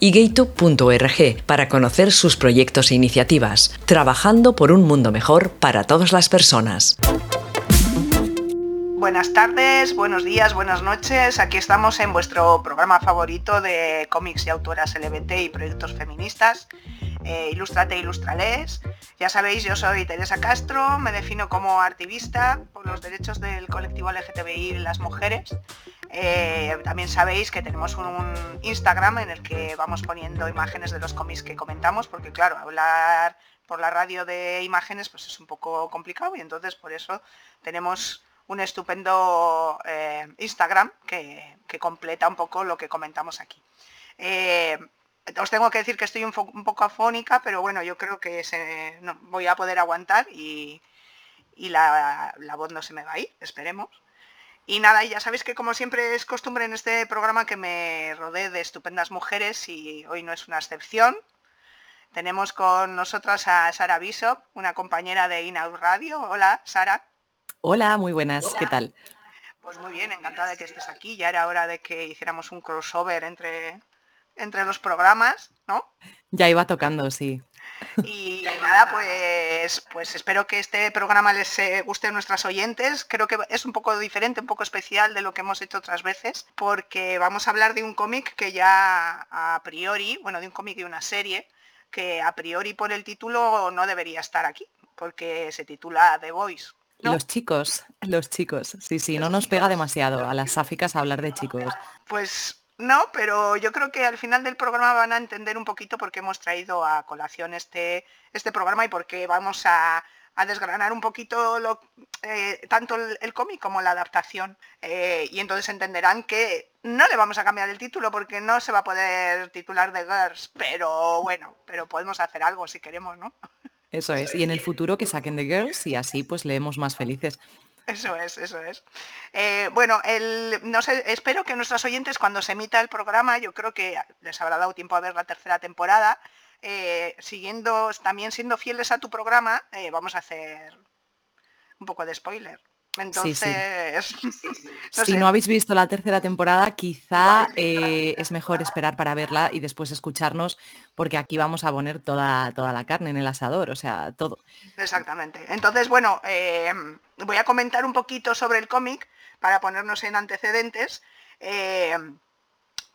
y gaytube.org para conocer sus proyectos e iniciativas, trabajando por un mundo mejor para todas las personas. Buenas tardes, buenos días, buenas noches. Aquí estamos en vuestro programa favorito de cómics y autoras LGBT y proyectos feministas. Eh, Ilustrate Ilustrales. Ya sabéis, yo soy Teresa Castro, me defino como activista por los derechos del colectivo LGTBI y las mujeres. Eh, también sabéis que tenemos un Instagram en el que vamos poniendo imágenes de los cómics que comentamos, porque claro, hablar por la radio de imágenes pues es un poco complicado y entonces por eso tenemos un estupendo eh, Instagram que, completa un poco lo que comentamos aquí. Eh, os tengo que decir que estoy un, poco afónica, pero bueno, yo creo que voy a poder aguantar y, la, la, voz no se me va a ir, esperemos. Y nada, ya sabéis que como siempre es costumbre en este programa que me rodee de estupendas mujeres y hoy no es una excepción. Tenemos con nosotras a Sara Bishop, una compañera de Inaud Radio. Hola, Sara. Hola, muy buenas, ¿qué tal? Pues muy bien, encantada de que estés aquí. Ya era hora de que hiciéramos un crossover entre, entre los programas, ¿no? Ya iba tocando, sí. Y nada, pues, pues espero que este programa les eh, guste a nuestras oyentes. Creo que es un poco diferente, un poco especial de lo que hemos hecho otras veces, porque vamos a hablar de un cómic que ya a priori, bueno, de un cómic de una serie, que a priori por el título no debería estar aquí, porque se titula The Voice. Los chicos, los chicos, sí, sí, no nos pega demasiado a las sáficas hablar de chicos. Pues no, pero yo creo que al final del programa van a entender un poquito por qué hemos traído a colación este, este programa y por qué vamos a, desgranar un poquito eh, tanto el, cómic como la adaptación. Eh, y entonces entenderán que no le vamos a cambiar el título porque no se va a poder titular de Girls, pero bueno, pero podemos hacer algo si queremos, ¿no? Eso es, y en el futuro que saquen de Girls y así pues leemos más felices. Eso es, eso es. Eh, bueno, el, no sé, espero que nuestros oyentes cuando se emita el programa, yo creo que les habrá dado tiempo a ver la tercera temporada, eh, siguiendo, también siendo fieles a tu programa, eh, vamos a hacer un poco de spoiler. Entonces, si no habéis visto la tercera temporada, quizá eh, es mejor esperar para verla y después escucharnos, porque aquí vamos a poner toda, toda la carne en el asador, o sea, todo. Exactamente. Entonces, bueno, eh, voy a comentar un poquito sobre el cómic para ponernos en antecedentes. Eh,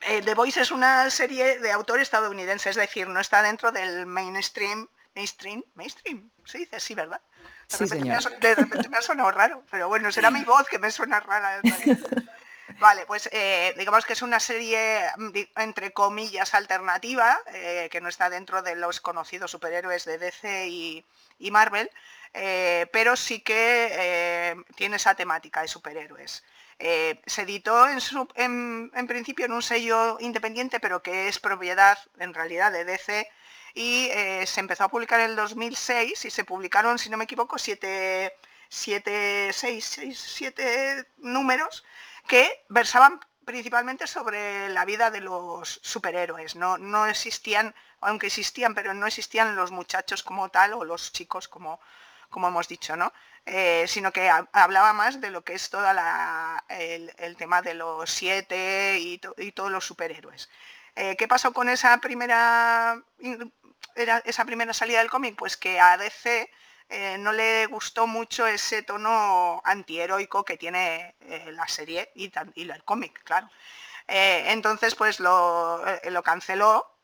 The Voice es una serie de autor estadounidense, es decir, no está dentro del mainstream, mainstream, mainstream, se dice así, ¿verdad? Sí, señor. de repente me ha sonado raro, pero bueno, será mi voz que me suena rara. Vale, pues eh, digamos que es una serie, mm, entre comillas, alternativa, eh, que no está dentro de los conocidos superhéroes de DC y, Marvel, eh, pero sí que tiene esa temática de superhéroes. se editó en, en, principio en un sello independiente, pero que es propiedad en realidad de DC y eh, se empezó a publicar en el 2006 y se publicaron, si no me equivoco, siete, siete, seis, siete números que versaban principalmente sobre la vida de los superhéroes. No, no existían, aunque existían, pero no existían los muchachos como tal o los chicos como, como hemos dicho, ¿no? Eh, sino que hablaba más de lo que es todo el, tema de los siete y, todos los superhéroes. Eh, ¿Qué pasó con esa primera era esa primera salida del cómic? Pues que a DC eh, no le gustó mucho ese tono antiheroico que tiene eh, la serie y, el cómic, claro. Entonces, pues lo, lo canceló,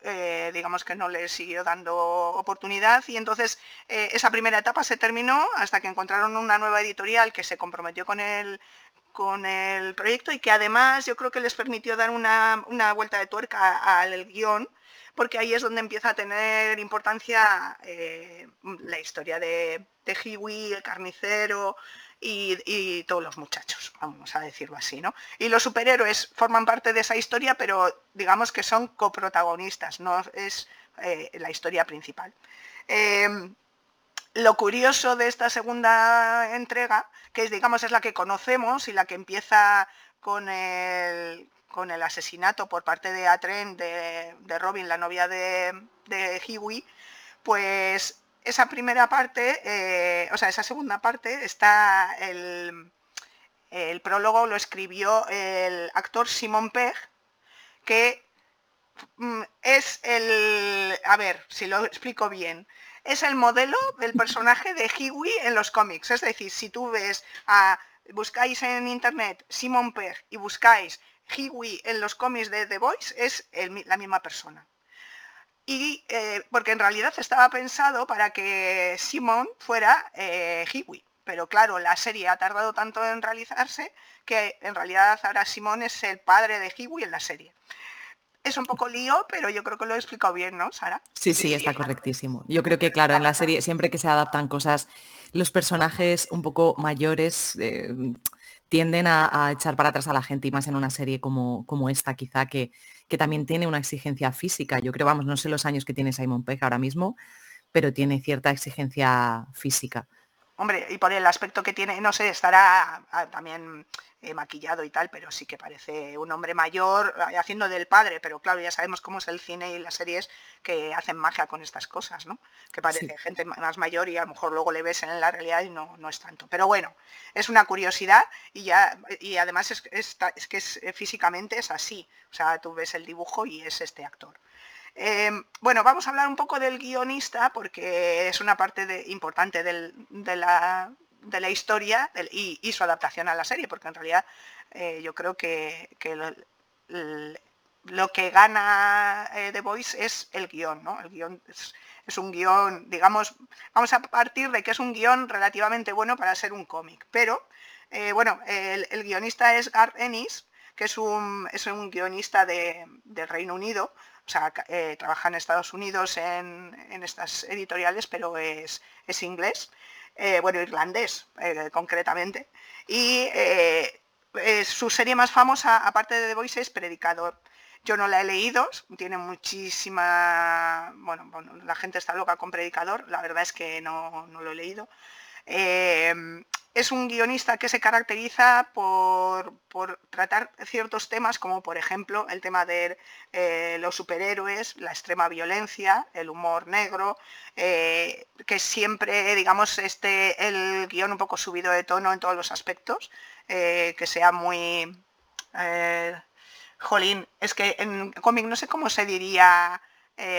digamos que no le siguió dando oportunidad y entonces esa primera etapa se terminó hasta que encontraron una nueva editorial que se comprometió con el, con el proyecto y que además yo creo que les permitió dar una, una vuelta de tuerca al guion porque ahí es donde empieza a tener importancia eh, la historia de, de Hiwi, el carnicero y, todos los muchachos, vamos a decirlo así, ¿no? Y los superhéroes forman parte de esa historia, pero digamos que son coprotagonistas, no es eh, la historia principal. Em, lo curioso de esta segunda entrega, que es, digamos, es la que conocemos y la que empieza con el, asesinato por parte de Atren de, de Robin, la novia de, de Hiwi, pues esa primera parte, eh, o sea, esa segunda parte, está el, el prólogo lo escribió el actor Simon Pegg, que mm, es el, a ver si lo explico bien, es el modelo del personaje de Hiwi en los cómics. Es decir, si tú ves a, buscáis en internet Simon Pegg y buscáis Hiwi en los cómics de The Voice, es la misma persona y eh, porque en realidad estaba pensado para que Simon fuera eh, Hiwi. Pero claro, la serie ha tardado tanto en realizarse que en realidad ahora Simon es el padre de Hiwi en la serie. Es un poco lío, pero yo creo que lo he explicado bien, ¿no, Sara? Sí, sí, está correctísimo. Yo creo que, claro, en la serie, siempre que se adaptan cosas, los personajes un poco mayores eh, tienden a, echar para atrás a la gente y más en una serie como, como esta, quizá que, que también tiene una exigencia física. Yo creo, vamos, no sé los años que tiene Simon Pegg ahora mismo, pero tiene cierta exigencia física. Hombre, y por el aspecto que tiene, no sé, estará ah, también eh, maquillado y tal, pero sí que parece un hombre mayor eh, haciendo del padre, pero claro, ya sabemos cómo es el cine y las series que hacen magia con estas cosas, ¿no? Que parece gente más mayor y a lo mejor luego le ves en la realidad y no, no es tanto. Pero bueno, es una curiosidad y ya y además es, es que es, eh, físicamente es así. O sea, tú ves el dibujo y es este actor. Em, bueno, vamos a hablar un poco del guionista porque es una parte importante de, la, historia y, su adaptación a la serie, porque en realidad eh, yo creo que, lo, que gana eh, The Voice es el guion, ¿no? El guion es, un guion, digamos, vamos a partir de que es un guion relativamente bueno para ser un cómic, pero eh, bueno, el, guionista es Garth Ennis, que es un, guionista de, del Reino Unido, o sea, eh, trabaja en Estados Unidos en, estas editoriales, pero es, inglés, eh, bueno, irlandés eh, concretamente. Y su serie más famosa, aparte de The Voice, es Predicador. Yo no la he leído, tiene muchísima... Bueno, la gente está loca con Predicador, la verdad es que no, no lo he leído es un guionista que se caracteriza por, tratar ciertos temas como por ejemplo el tema de eh, los superhéroes, la extrema violencia, el humor negro, eh, que siempre, digamos, este el guion un poco subido de tono en todos los aspectos, eh, que sea muy... jolín, es que en cómic no sé cómo se diría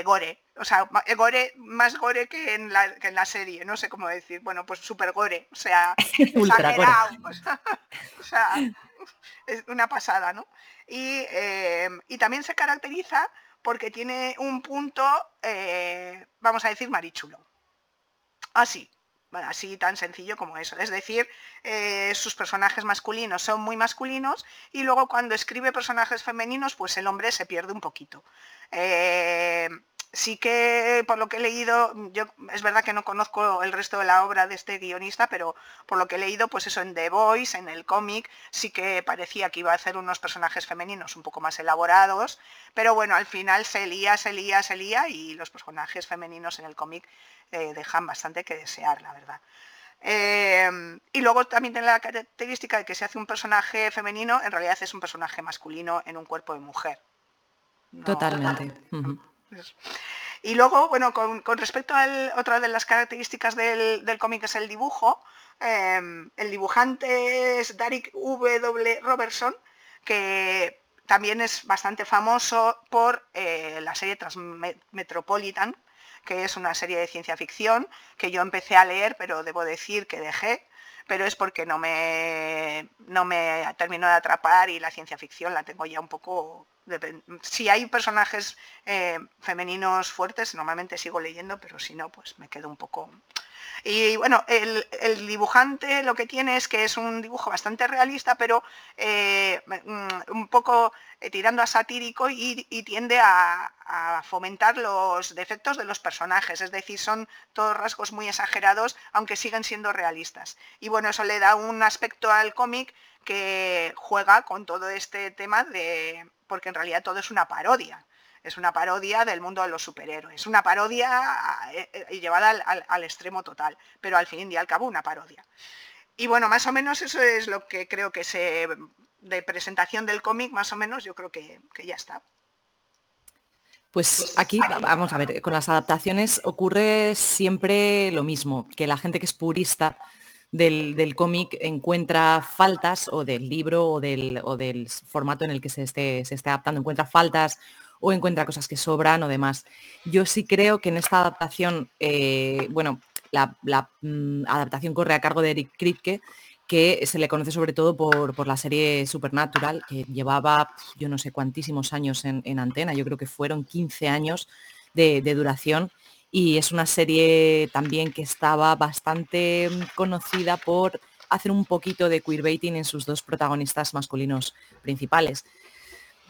gore, o sea, eh, gore, más gore que en, la, que en la serie, no sé cómo decir, bueno, pues super gore, o sea, exagerado, o sea, es una pasada, ¿no? Y, eh, y, también se caracteriza porque tiene un punto, eh, vamos a decir, marichulo. Así, así tan sencillo como eso. Es decir, sus personajes masculinos son muy masculinos y luego cuando escribe personajes femeninos, pues el hombre se pierde un poquito sí que por lo que he leído, yo es verdad que no conozco el resto de la obra de este guionista, pero por lo que he leído, pues eso en The Voice, en el cómic, sí que parecía que iba a hacer unos personajes femeninos un poco más elaborados, pero bueno, al final se lía, se lía, se lía y los personajes femeninos en el cómic eh, dejan bastante que desear, la verdad. Em, y luego también tiene la característica de que se hace un personaje femenino, en realidad es un personaje masculino en un cuerpo de mujer. Totalmente. Y luego, bueno, con, respecto a otra de las características del, cómic es el dibujo. Em, el dibujante es Derek W. Robertson, que también es bastante famoso por eh, la serie Transmetropolitan, que es una serie de ciencia ficción que yo empecé a leer, pero debo decir que dejé, pero es porque no me, no me terminó de atrapar y la ciencia ficción la tengo ya un poco si hay personajes eh, femeninos fuertes, normalmente sigo leyendo, pero si no, pues me quedo un poco... Y bueno, el, dibujante lo que tiene es que es un dibujo bastante realista, pero eh, mm, un poco eh, tirando a satírico y, tiende a, fomentar los defectos de los personajes, es decir, son todos rasgos muy exagerados, aunque siguen siendo realistas. Y bueno, eso le da un aspecto al cómic que juega con todo este tema de, porque en realidad todo es una parodia es una parodia del mundo de los superhéroes, una parodia eh, eh, llevada al, extremo total, pero al fin y al cabo una parodia. Y bueno, más o menos eso es lo que creo que se de presentación del cómic, más o menos, yo creo que, ya está. Pues aquí, vamos a ver, con las adaptaciones ocurre siempre lo mismo, que la gente que es purista del, cómic encuentra faltas, o del libro, o del, o del formato en el que se esté, se esté adaptando, encuentra faltas o encuentra cosas que sobran o demás. Yo sí creo que en esta adaptación, eh, bueno, la, mm, adaptación corre a cargo de Eric Kripke, que se le conoce sobre todo por, la serie Supernatural, que llevaba yo no sé cuantísimos años en, antena, yo creo que fueron 15 años de, de, duración, y es una serie también que estaba bastante mm, conocida por hacer un poquito de queerbaiting en sus dos protagonistas masculinos principales.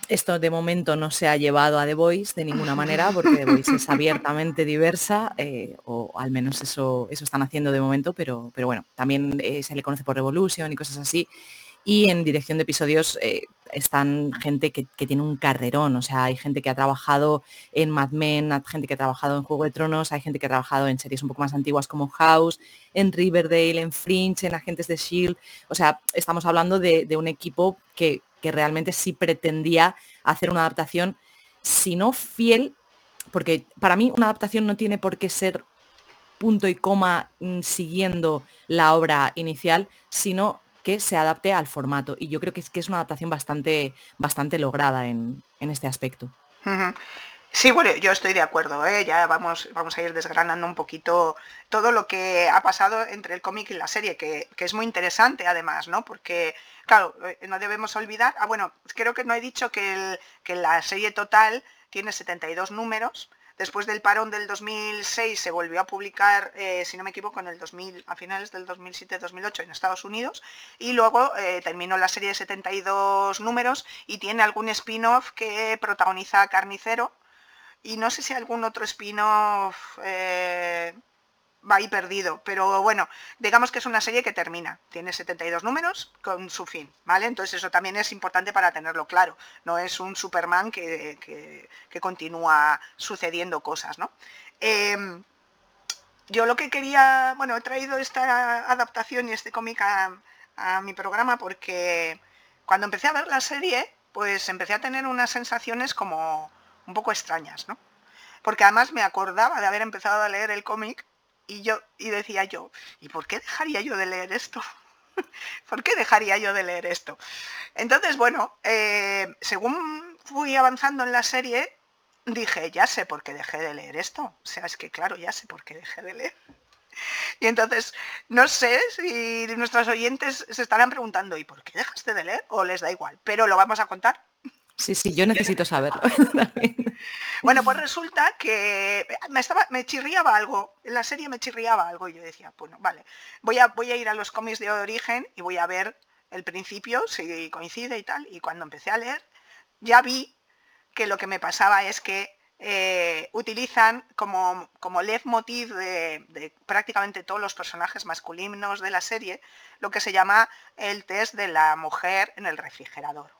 Esto de momento no se ha llevado a The Voice de ninguna manera, porque The Voice es abiertamente diversa, eh, o al menos eso, eso están haciendo de momento, pero, pero bueno, también eh, se le conoce por Revolution y cosas así. Y en dirección de episodios eh, están gente que, tiene un carrerón, o sea, hay gente que ha trabajado en Mad Men, gente que ha trabajado en Juego de Tronos, hay gente que ha trabajado en series un poco más antiguas como House, en Riverdale, en Fringe, en Agentes de Shield. O sea, estamos hablando de un equipo que, que realmente sí pretendía hacer una adaptación, si no fiel, porque para mí una adaptación no tiene por qué ser punto y coma mm, siguiendo la obra inicial, sino que se adapte al formato. Y yo creo que es, que es una adaptación bastante, bastante lograda en, este aspecto. Sí, bueno, yo estoy de acuerdo, ¿eh? ya vamos, vamos a ir desgranando un poquito todo lo que ha pasado entre el cómic y la serie, que, es muy interesante además, ¿no? Porque, claro, eh, no debemos olvidar, ah, bueno, creo que no he dicho que, la serie total tiene 72 números, Después del parón del 2006 se volvió a publicar, eh, si no me equivoco, en el 2000, a finales del 2007-2008 en Estados Unidos y luego terminó la serie de 72 números y tiene algún spin-off que protagoniza Carnicero, y no sé si algún otro spin-off eh, va ahí perdido, pero bueno, digamos que es una serie que termina, tiene 72 números con su fin, ¿vale? Entonces eso también es importante para tenerlo claro, no es un Superman que, continúa sucediendo cosas, ¿no? Em, yo lo que quería, bueno, he traído esta adaptación y este cómic a mi programa porque cuando empecé a ver la serie, pues empecé a tener unas sensaciones como un poco extrañas, ¿no? Porque además me acordaba de haber empezado a leer el cómic y yo y decía yo, ¿y por qué dejaría yo de leer esto? ¿Por qué dejaría yo de leer esto? Entonces, bueno, eh, según fui avanzando en la serie, dije, ya sé por qué dejé de leer esto. O sea, es que claro, ya sé por qué dejé de leer. Y entonces, no sé si nuestros oyentes se estarán preguntando, ¿y por qué dejaste de leer? O les da igual, pero lo vamos a contar. Sí, sí, yo necesito saberlo. bueno, pues resulta que me, estaba, me chirriaba algo, en la serie me chirriaba algo y yo decía, bueno, vale, voy a, voy a ir a los cómics de origen y voy a ver el principio, si coincide y tal. Y cuando empecé a leer, ya vi que lo que me pasaba es que eh, utilizan como, como leitmotiv de, de, prácticamente todos los personajes masculinos de la serie lo que se llama el test de la mujer en el refrigerador.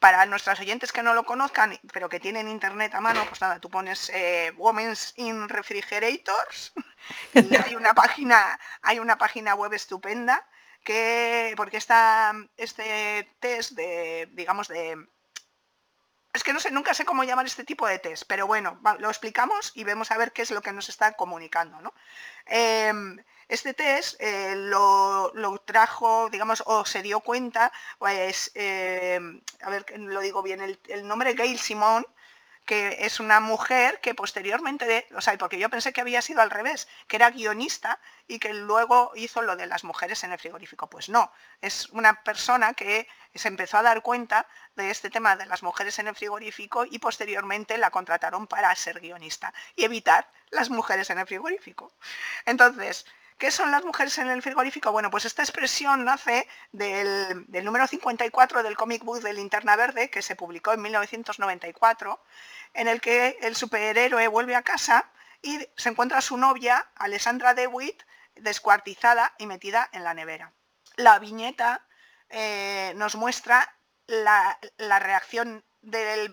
Para nuestros oyentes que no lo conozcan, pero que tienen internet a mano, pues nada, tú pones eh, Women's in Refrigerators y hay una página, hay una página web estupenda que, porque está este test de, digamos, de es que no sé, nunca sé cómo llamar este tipo de test, pero bueno, lo explicamos y vemos a ver qué es lo que nos está comunicando. ¿no? Em, este test eh, lo, trajo, digamos, o se dio cuenta, pues, em, a ver, lo digo bien, el, nombre Gail Simón, que es una mujer que posteriormente, o sea, porque yo pensé que había sido al revés, que era guionista y que luego hizo lo de las mujeres en el frigorífico. Pues no, es una persona que se empezó a dar cuenta de este tema de las mujeres en el frigorífico y posteriormente la contrataron para ser guionista y evitar las mujeres en el frigorífico. Entonces, ¿Qué son las mujeres en el frigorífico? Bueno, pues esta expresión nace del, número 54 del comic book de Linterna Verde, que se publicó en 1994, en el que el superhéroe vuelve a casa y se encuentra a su novia, Alessandra DeWitt, descuartizada y metida en la nevera. La viñeta eh, nos muestra la, reacción de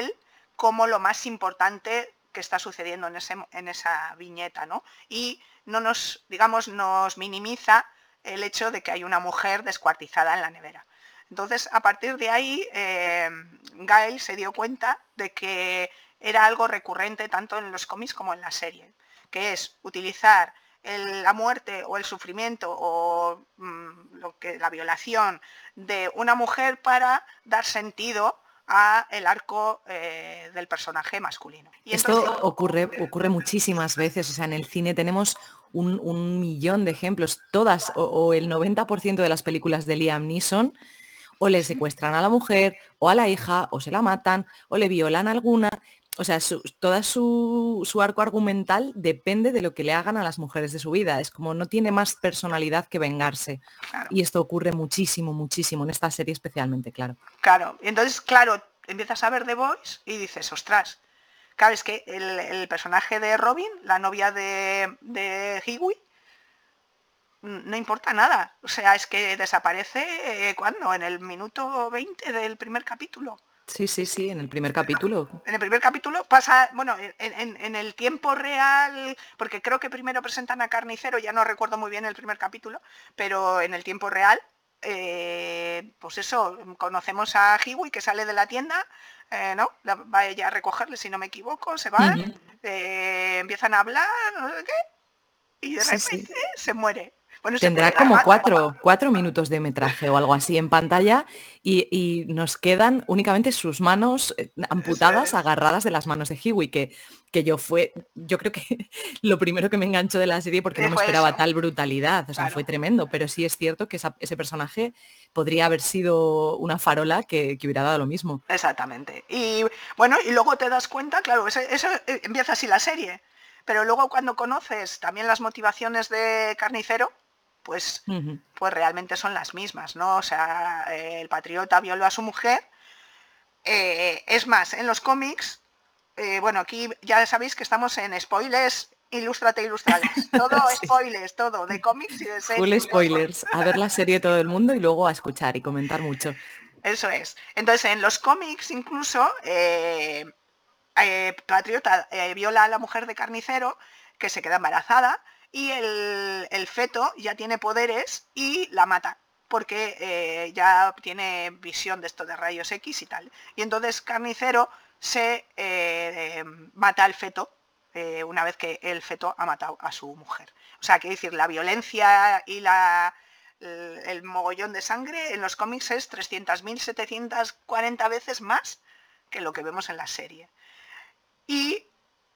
él como lo más importante que está sucediendo en, ese, en esa viñeta, ¿no? Y no nos, digamos, nos minimiza el hecho de que hay una mujer descuartizada en la nevera. Entonces, a partir de ahí, eh, Gail se dio cuenta de que era algo recurrente tanto en los cómics como en la serie, que es utilizar la muerte o el sufrimiento o mm, lo que, la violación de una mujer para dar sentido a el arco eh, del personaje masculino. Y Esto ocurre, ocurre muchísimas veces, o sea, en el cine tenemos un, millón de ejemplos, todas o, el 90% de las películas de Liam Neeson o le secuestran a la mujer o a la hija o se la matan o le violan alguna. O sea, su, toda su, arco argumental depende de lo que le hagan a las mujeres de su vida. Es como no tiene más personalidad que vengarse. Y esto ocurre muchísimo, muchísimo, en esta serie especialmente, claro. Claro, entonces, claro, empiezas a ver The Voice y dices, ostras, claro, es que el, personaje de Robin, la novia de, de Hiwi, no importa nada. O sea, es que desaparece, eh, ¿cuándo? En el minuto 20 del primer capítulo. Sí, sí, sí, en el primer capítulo. En el primer capítulo pasa, bueno, en, el tiempo real, porque creo que primero presentan a Carnicero, ya no recuerdo muy bien el primer capítulo, pero en el tiempo real, eh, pues eso, conocemos a Hiwi que sale de la tienda, eh, ¿no? Va ella a recogerle, si no me equivoco, se va, eh, empiezan a hablar, no sé qué, y de repente se muere. Tendrá como cuatro, cuatro, minutos de metraje o algo así en pantalla y, nos quedan únicamente sus manos eh, amputadas, agarradas de las manos de Hiwi, que, que yo fue, yo creo que lo primero que me enganchó de la serie porque no me esperaba tal brutalidad, o sea, fue tremendo, pero sí es cierto que ese personaje podría haber sido una farola que, hubiera dado lo mismo. Exactamente. Y bueno, y luego te das cuenta, claro, eso, eh, empieza así la serie. Pero luego cuando conoces también las motivaciones de Carnicero, pues, pues realmente son las mismas, ¿no? O sea, el patriota violó a su mujer. Eh, es más, en los cómics, eh, bueno, aquí ya sabéis que estamos en spoilers, ilústrate, ilustrales. Todo spoilers, todo, de cómics y de series. Full spoilers. A ver la serie todo el mundo y luego a escuchar y comentar mucho. Eso es. Entonces, en los cómics incluso, eh, Patriota viola a la mujer de carnicero que se queda embarazada y el, feto ya tiene poderes y la mata porque eh, ya tiene visión de esto de rayos X y tal. Y entonces Carnicero se eh, mata al feto eh, una vez que el feto ha matado a su mujer. O sea, que decir, la violencia y la, el, el mogollón de sangre en los cómics es 300.000, 740 veces más que lo que vemos en la serie. Y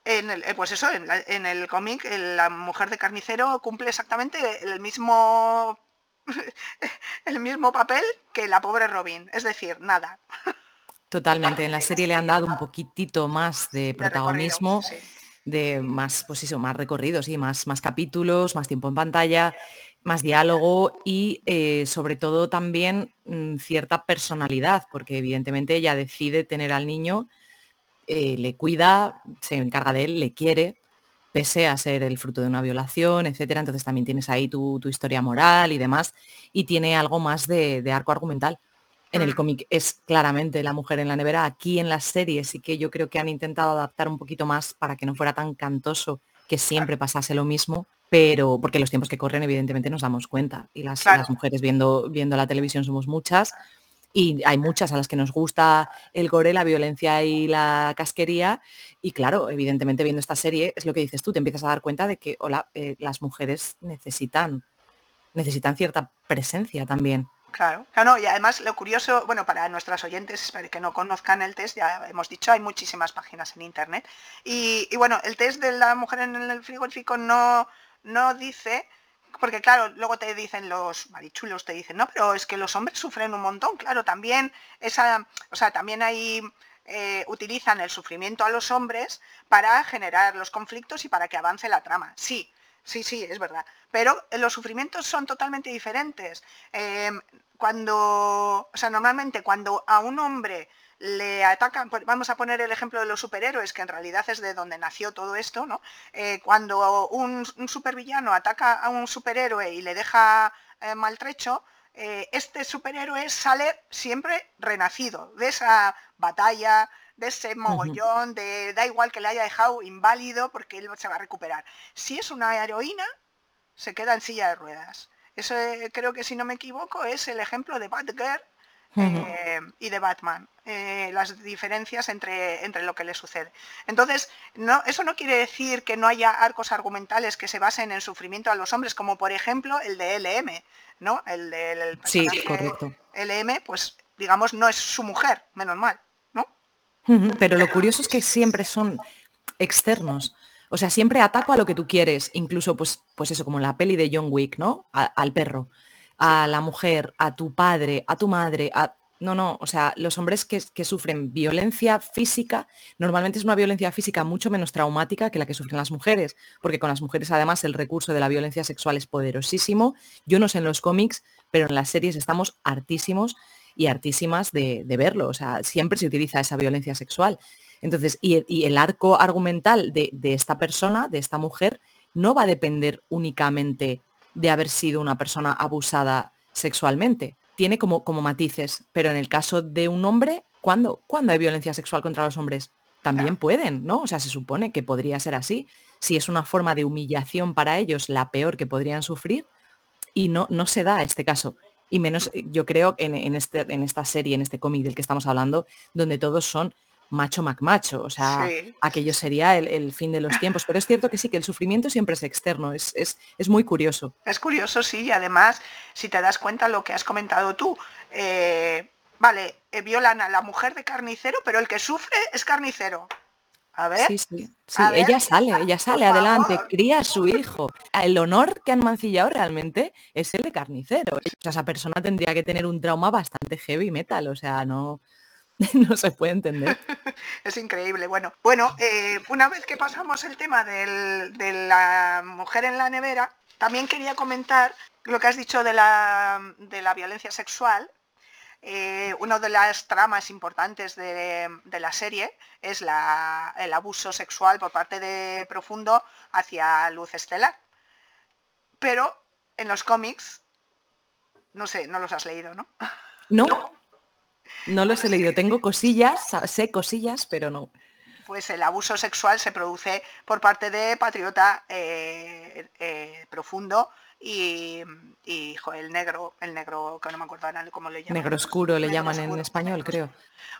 en el, eh, pues eso, en, el cómic, la mujer de carnicero cumple exactamente el mismo el mismo papel que la pobre Robin, es decir, nada. Totalmente, en la serie le han dado un poquitito más de protagonismo, de, más, pues eso, más recorridos, y más, más capítulos, más tiempo en pantalla, más diálogo y eh, sobre todo también mm, cierta personalidad, porque evidentemente ella decide tener al niño eh, le cuida, se encarga de él, le quiere, pese a ser el fruto de una violación, etcétera. Entonces también tienes ahí tu, historia moral y demás, y tiene algo más de, arco argumental. En el cómic es claramente la mujer en la nevera. Aquí en las series sí que yo creo que han intentado adaptar un poquito más para que no fuera tan cantoso que siempre pasase lo mismo, pero porque los tiempos que corren evidentemente nos damos cuenta y las, las mujeres viendo, viendo la televisión somos muchas y hay muchas a las que nos gusta el gore, la violencia y la casquería. Y claro, evidentemente viendo esta serie, es lo que dices tú, te empiezas a dar cuenta de que hola, eh, las mujeres necesitan, necesitan cierta presencia también. Claro, claro, y además lo curioso, bueno, para nuestras oyentes para que no conozcan el test, ya hemos dicho, hay muchísimas páginas en internet. Y, bueno, el test de la mujer en el frigorífico no, no dice, porque claro, luego te dicen los marichulos, te dicen, no, pero es que los hombres sufren un montón, claro, también esa, o sea, también hay eh, utilizan el sufrimiento a los hombres para generar los conflictos y para que avance la trama. Sí, sí, sí, es verdad. Pero los sufrimientos son totalmente diferentes. Em, cuando, o sea, normalmente cuando a un hombre le atacan, vamos a poner el ejemplo de los superhéroes, que en realidad es de donde nació todo esto, ¿no? Eh, cuando un, supervillano ataca a un superhéroe y le deja eh, maltrecho, eh, este superhéroe sale siempre renacido de esa batalla, de ese mogollón, de da igual que le haya dejado inválido porque él se va a recuperar. Si es una heroína, se queda en silla de ruedas. Eso creo que si no me equivoco es el ejemplo de Batgirl eh, y de Batman, las diferencias entre, entre lo que le sucede. Entonces, no, eso no quiere decir que no haya arcos argumentales que se basen en sufrimiento a los hombres, como por ejemplo el de LM. ¿no? El del sí, correcto. LM, pues digamos, no es su mujer, menos mal, ¿no? Pero lo curioso es que siempre son externos. O sea, siempre ataco a lo que tú quieres, incluso pues, pues eso, como en la peli de John Wick, ¿no? al perro, a la mujer, a tu padre, a tu madre, a no, no, o sea, los hombres que, sufren violencia física, normalmente es una violencia física mucho menos traumática que la que sufren las mujeres, porque con las mujeres además el recurso de la violencia sexual es poderosísimo. Yo no sé en los cómics, pero en las series estamos hartísimos y hartísimas de, verlo, o sea, siempre se utiliza esa violencia sexual. Entonces, y, el arco argumental de, de esta persona, de esta mujer, no va a depender únicamente de haber sido una persona abusada sexualmente tiene como, como matices, pero en el caso de un hombre, ¿cuándo, ¿cuándo hay violencia sexual contra los hombres? También pueden, ¿no? O sea, se supone que podría ser así. Si es una forma de humillación para ellos, la peor que podrían sufrir, y no, no se da este caso. Y menos, yo creo, en, en, este, en esta serie, en este cómic del que estamos hablando, donde todos son macho macmacho, o sea, aquello sería el, fin de los tiempos. Pero es cierto que sí, que el sufrimiento siempre es externo, es, es, muy curioso. Es curioso, sí, y además, si te das cuenta lo que has comentado tú, eh, vale, eh, violan a la mujer de carnicero, pero el que sufre es carnicero. A ver. Sí, sí. sí ella sale, ella sale adelante, cría a su hijo. El honor que han mancillado realmente es el de carnicero. O sea, esa persona tendría que tener un trauma bastante heavy metal, o sea, no, no se puede entender. es increíble. Bueno, bueno eh, una vez que pasamos el tema de la mujer en la nevera, también quería comentar lo que has dicho de la, violencia sexual. Eh, una de las tramas importantes de, la serie es el abuso sexual por parte de Profundo hacia Luz Estelar. Pero en los cómics, no sé, no los has leído, ¿no? No, no los he leído, tengo cosillas, sé cosillas, pero no. Pues el abuso sexual se produce por parte de Patriota eh, eh, Profundo y, el negro, el negro que no me acuerdo cómo le llaman. Negro oscuro le llaman en español, creo.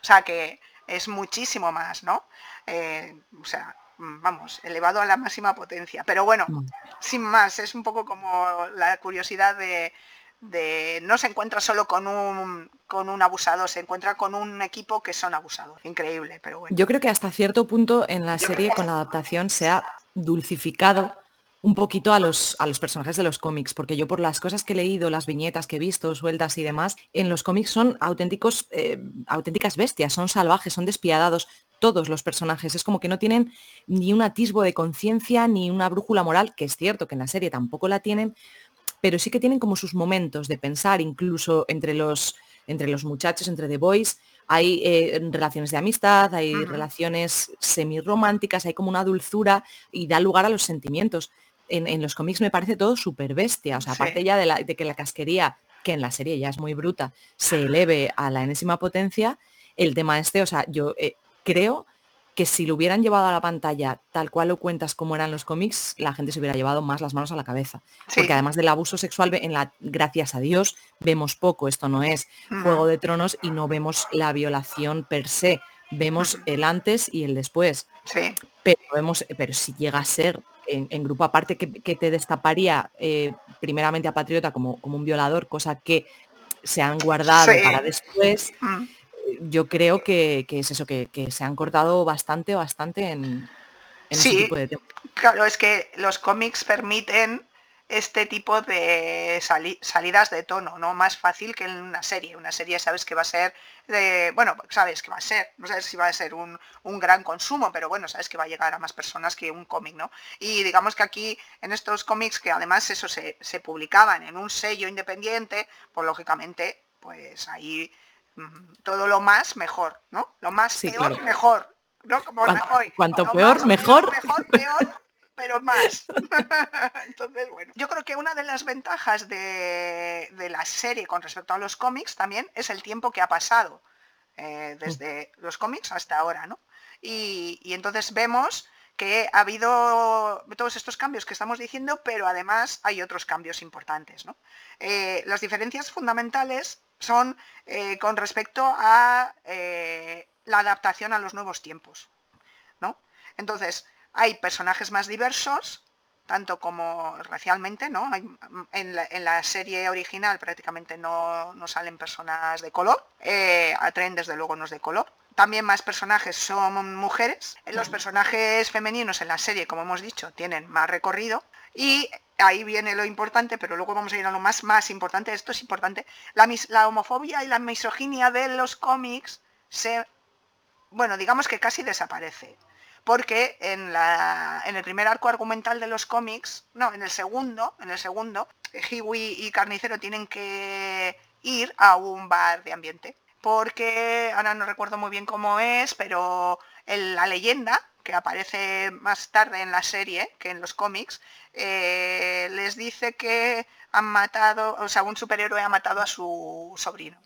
O sea que es muchísimo más, ¿no? Eh, o sea, vamos, elevado a la máxima potencia. Pero bueno, mm. sin más, es un poco como la curiosidad de, de no se encuentra solo con un, con un abusador, se encuentra con un equipo que son abusadores. Increíble, pero bueno. Yo creo que hasta cierto punto en la serie con la adaptación se ha dulcificado un poquito a los, a los personajes de los cómics, porque yo por las cosas que he leído, las viñetas que he visto, sueltas y demás, en los cómics son auténticos, eh, auténticas bestias, son salvajes, son despiadados, todos los personajes. Es como que no tienen ni un atisbo de conciencia, ni una brújula moral, que es cierto que en la serie tampoco la tienen, pero sí que tienen como sus momentos de pensar, incluso entre los, entre los muchachos, entre The Boys, hay eh, relaciones de amistad, hay relaciones semi-románticas, hay como una dulzura y da lugar a los sentimientos. En, los cómics me parece todo súper bestia, o sea, aparte ya de, que la casquería, que en la serie ya es muy bruta, se eleve a la enésima potencia, el tema este, o sea, yo eh, creo que si lo hubieran llevado a la pantalla tal cual lo cuentas como eran los cómics, la gente se hubiera llevado más las manos a la cabeza. Porque además del abuso sexual, en la, gracias a Dios, vemos poco. Esto no es Juego de Tronos y no vemos la violación per se. Vemos el antes y el después. Pero, vemos, pero si llega a ser en, grupo aparte que, te destaparía eh, primeramente a Patriota como, como un violador, cosa que se han guardado para después. Mm. Yo creo que, es eso, que, se han cortado bastante, bastante en, ese tipo de tiempo. Claro, es que los cómics permiten este tipo de salidas de tono, ¿no? Más fácil que en una serie. Una serie sabes que va a ser de, bueno, sabes que va a ser, no sabes si va a ser un, gran consumo, pero bueno, sabes que va a llegar a más personas que un cómic, ¿no? Y digamos que aquí, en estos cómics, que además eso se, publicaban en un sello independiente, pues lógicamente, pues ahí todo lo más mejor, ¿no? Lo más peor, mejor. ¿no? Como cuanto, peor, mejor. mejor, peor, pero más. Entonces, bueno, yo creo que una de las ventajas de, la serie con respecto a los cómics también es el tiempo que ha pasado eh, desde los cómics hasta ahora, ¿no? Y, entonces vemos que ha habido todos estos cambios que estamos diciendo, pero además hay otros cambios importantes. ¿no? Eh, las diferencias fundamentales son eh, con respecto a la adaptación a los nuevos tiempos. ¿no? Entonces, hay personajes más diversos, tanto como racialmente, ¿no? en, la, serie original prácticamente no, salen personas de color, eh, Tren desde luego no es de color. También más personajes son mujeres. Los personajes femeninos en la serie, como hemos dicho, tienen más recorrido. Y ahí viene lo importante, pero luego vamos a ir a lo más, más importante. Esto es importante. La, la homofobia y la misoginia de los cómics se, bueno, digamos que casi desaparece porque en, la, en el primer arco argumental de los cómics, no, en el segundo, en el segundo, Hiwi y Carnicero tienen que ir a un bar de ambiente. Porque ahora no recuerdo muy bien cómo es, pero la leyenda que aparece más tarde en la serie que en los cómics, eh, les dice que han matado, o sea, un superhéroe ha matado a su sobrino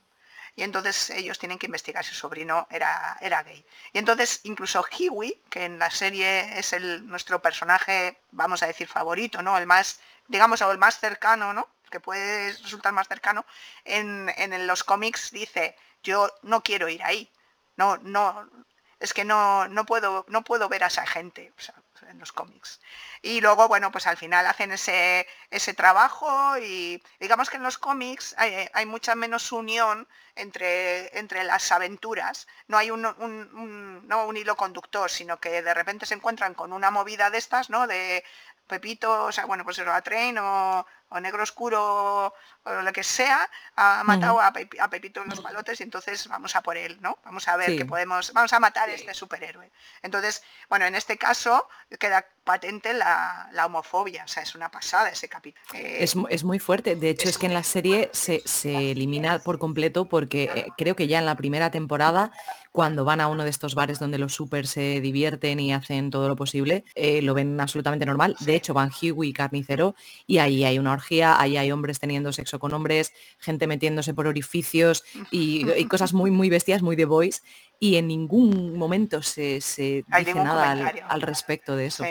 y entonces ellos tienen que investigar si su sobrino era, era gay. Y entonces incluso Hiwi, que en la serie es nuestro personaje, vamos a decir, favorito, ¿no? El más, digamos, el más cercano, ¿no? que puede resultar más cercano, en, en los cómics dice, yo no quiero ir ahí, no, no, es que no, no, puedo, no puedo ver a esa gente en los cómics. Y luego, bueno, pues al final hacen ese, ese trabajo y digamos que en los cómics hay, mucha menos unión entre, entre las aventuras. No hay un, no un hilo conductor, sino que de repente se encuentran con una movida de estas, ¿no? De Pepito, o sea, bueno, pues a Train o, o Negro Oscuro o lo que sea, ha matado a, Pepito en los palotes y entonces vamos a por él, ¿no? Vamos a ver que podemos, vamos a matar a este superhéroe. Entonces, bueno, en este caso queda patente la, homofobia, o sea, es una pasada ese capítulo. Eh, es, muy fuerte, de hecho es, que en la serie se, elimina por completo porque eh, creo que ya en la primera temporada cuando van a uno de estos bares donde los super se divierten y hacen todo lo posible, eh, lo ven absolutamente normal. De hecho, van Hughie y Carnicero y ahí hay una orgía, ahí hay hombres teniendo sexo con hombres, gente metiéndose por orificios y, cosas muy, muy bestias, muy de boys. Y en ningún momento se, dice nada al, respecto de eso.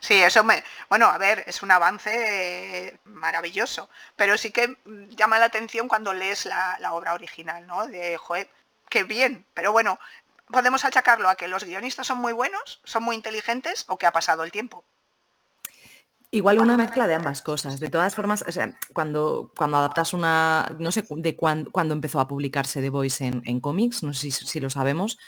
Sí. eso me, bueno, a ver, es un avance eh, maravilloso, pero sí que llama la atención cuando lees la, obra original, ¿no? De, joder, qué bien, pero bueno, podemos achacarlo a que los guionistas son muy buenos, son muy inteligentes o que ha pasado el tiempo. Igual una mezcla de ambas cosas. De todas formas, cuando, cuando adaptas una, no sé de cuándo, empezó a publicarse The Voice en, cómics, no sé si, lo sabemos,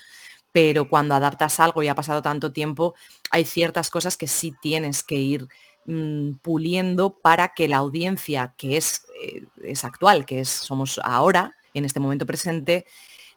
pero cuando adaptas algo y ha pasado tanto tiempo, hay ciertas cosas que sí tienes que ir mm, puliendo para que la audiencia que es, eh, es actual, que es, somos ahora, en este momento presente,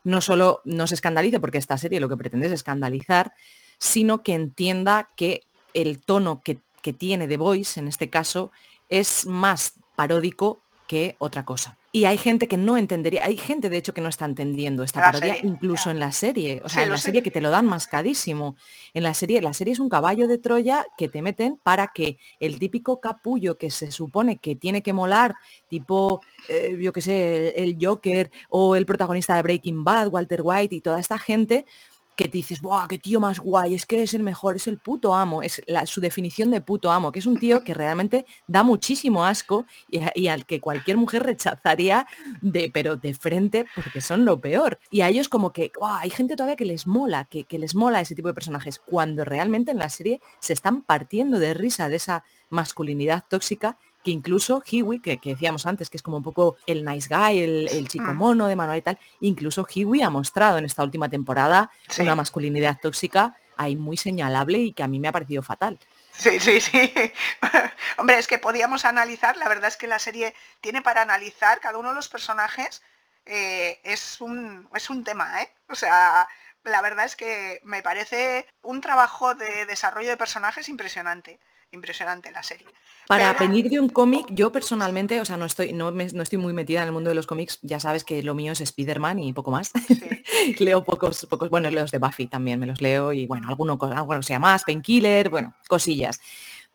no solo no se escandalice, porque esta serie lo que pretende es escandalizar, sino que entienda que el tono que que tiene The Voice, en este caso, es más paródico que otra cosa. Y hay gente que no entendería, hay gente de hecho que no está entendiendo esta parodia, incluso en la serie, o sea, en la serie que te lo dan mascadísimo. En la serie, la serie es un caballo de Troya que te meten para que el típico capullo que se supone que tiene que molar, tipo, eh, yo qué sé, el Joker o el protagonista de Breaking Bad, Walter White y toda esta gente, que dices, ¡buah, qué tío más guay! Es que es el mejor, es el puto amo, es su definición de puto amo, que es un tío que realmente da muchísimo asco y, al que cualquier mujer rechazaría, de, pero de frente, porque son lo peor. Y a ellos como que, ¡buah! Hay gente todavía que les mola, que les mola ese tipo de personajes, cuando realmente en la serie se están partiendo de risa de esa masculinidad tóxica que incluso Hiwi, que, decíamos antes, que es como un poco el nice guy, el, chico mm. mono de Manuel y tal, incluso Hiwi ha mostrado en esta última temporada una masculinidad tóxica ahí muy señalable y que a mí me ha parecido fatal. Sí, sí, sí. Hombre, es que podíamos analizar, la verdad es que la serie tiene para analizar cada uno de los personajes, eh, es, un, es un tema, ¿eh? O sea, la verdad es que me parece un trabajo de desarrollo de personajes impresionante impresionante la serie. Para venir de un cómic, yo personalmente, o sea, no estoy, no, no, estoy muy metida en el mundo de los cómics, ya sabes que lo mío es Spider-Man y poco más. leo pocos, pocos, bueno, los de Buffy también me los leo y bueno, alguno, algo sea más, Painkiller, bueno, cosillas.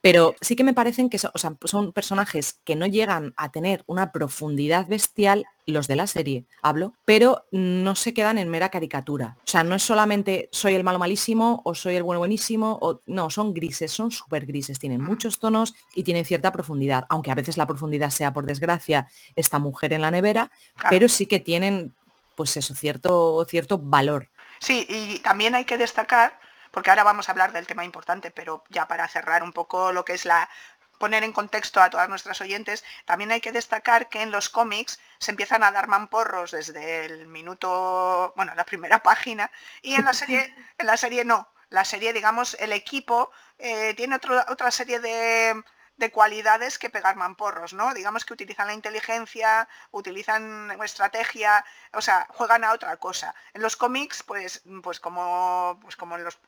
Pero sí que me parecen que son, personajes que no llegan a tener una profundidad bestial, los de la serie, hablo, pero no se quedan en mera caricatura. O sea, no es solamente soy el malo malísimo o soy el bueno buenísimo, o no, son grises, son súper grises, tienen muchos tonos y tienen cierta profundidad, aunque a veces la profundidad sea, por desgracia, esta mujer en la nevera, pero sí que tienen, pues eso, cierto, cierto valor. Sí, y también hay que destacar porque ahora vamos a hablar del tema importante, pero ya para cerrar un poco lo que es la poner en contexto a todas nuestras oyentes, también hay que destacar que en los cómics se empiezan a dar mamporros desde el minuto, bueno, la primera página, y en la serie, en la serie no. La serie, digamos, el equipo eh, tiene otra serie de, de cualidades que pegar mamporros, ¿no? Digamos que utilizan la inteligencia, utilizan estrategia, o sea, juegan a otra cosa. En los cómics, pues, pues como, pues como en los,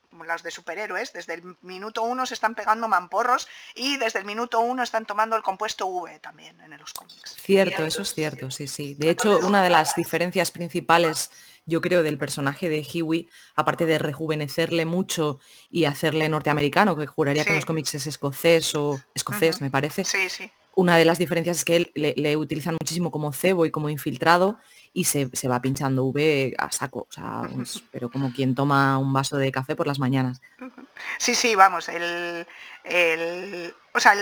de superhéroes, desde el minuto uno se están pegando mamporros y desde el minuto uno están tomando el compuesto V también en los cómics. Cierto, eso es cierto, sí, sí. De hecho, una de las diferencias principales yo creo, del personaje de Huey, aparte de rejuvenecerle mucho y hacerle norteamericano, que juraría que en los cómics es escocés o escocés, me parece. Sí, sí. Una de las diferencias es que él le, utilizan muchísimo como cebo y como infiltrado y se, va pinchando V a saco, o sea, pero como quien toma un vaso de café por las mañanas. Sí, sí, vamos, el, o sea,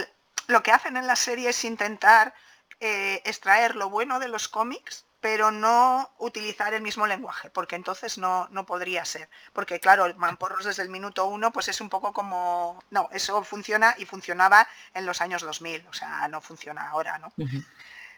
lo que hacen en la serie es intentar eh, extraer lo bueno de los cómics pero no utilizar el mismo lenguaje, porque entonces no, no podría ser. Porque claro, el Mamporros desde el minuto uno, pues es un poco como... No, eso funciona y funcionaba en los años 2000, o sea, no funciona ahora, ¿no?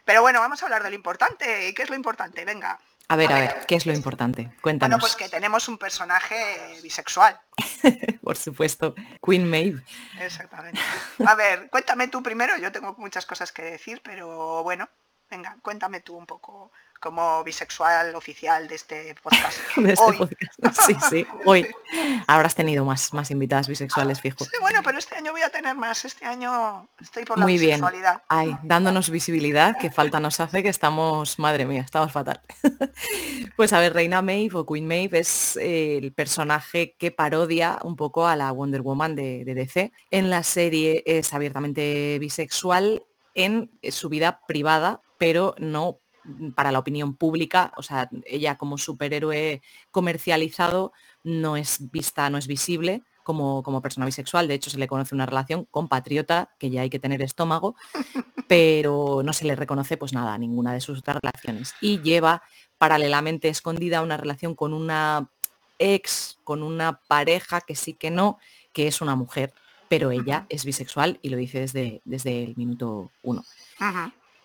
Pero bueno, vamos a hablar de lo importante. ¿Y qué es lo importante? Venga. A ver, a, ver, ¿qué es lo importante? Cuéntanos. Bueno, pues que tenemos un personaje bisexual. Por supuesto, Queen Maeve. Exactamente. A ver, cuéntame tú primero, yo tengo muchas cosas que decir, pero bueno, venga, cuéntame tú un poco como bisexual oficial de este podcast. Este sí, sí, hoy habrás tenido más, más invitadas bisexuales, fijo. Sí, bueno, pero este año voy a tener más. Este año estoy por la Muy bisexualidad. bien. Ay, dándonos visibilidad, que falta nos hace que estamos, madre mía, estamos fatal. pues a ver, Reina Maeve o Queen Maeve es eh, el personaje que parodia un poco a la Wonder Woman de, de DC. En la serie es abiertamente bisexual en su vida privada, pero no para la opinión pública, o sea, ella como superhéroe comercializado no es vista, no es visible como, como persona bisexual, de hecho se le conoce una relación con patriota, que ya hay que tener estómago, pero no se le reconoce pues nada, ninguna de sus otras relaciones. Y lleva paralelamente escondida una relación con una ex, con una pareja que sí que no, que es una mujer, pero ella es bisexual y lo dice desde, desde el minuto uno.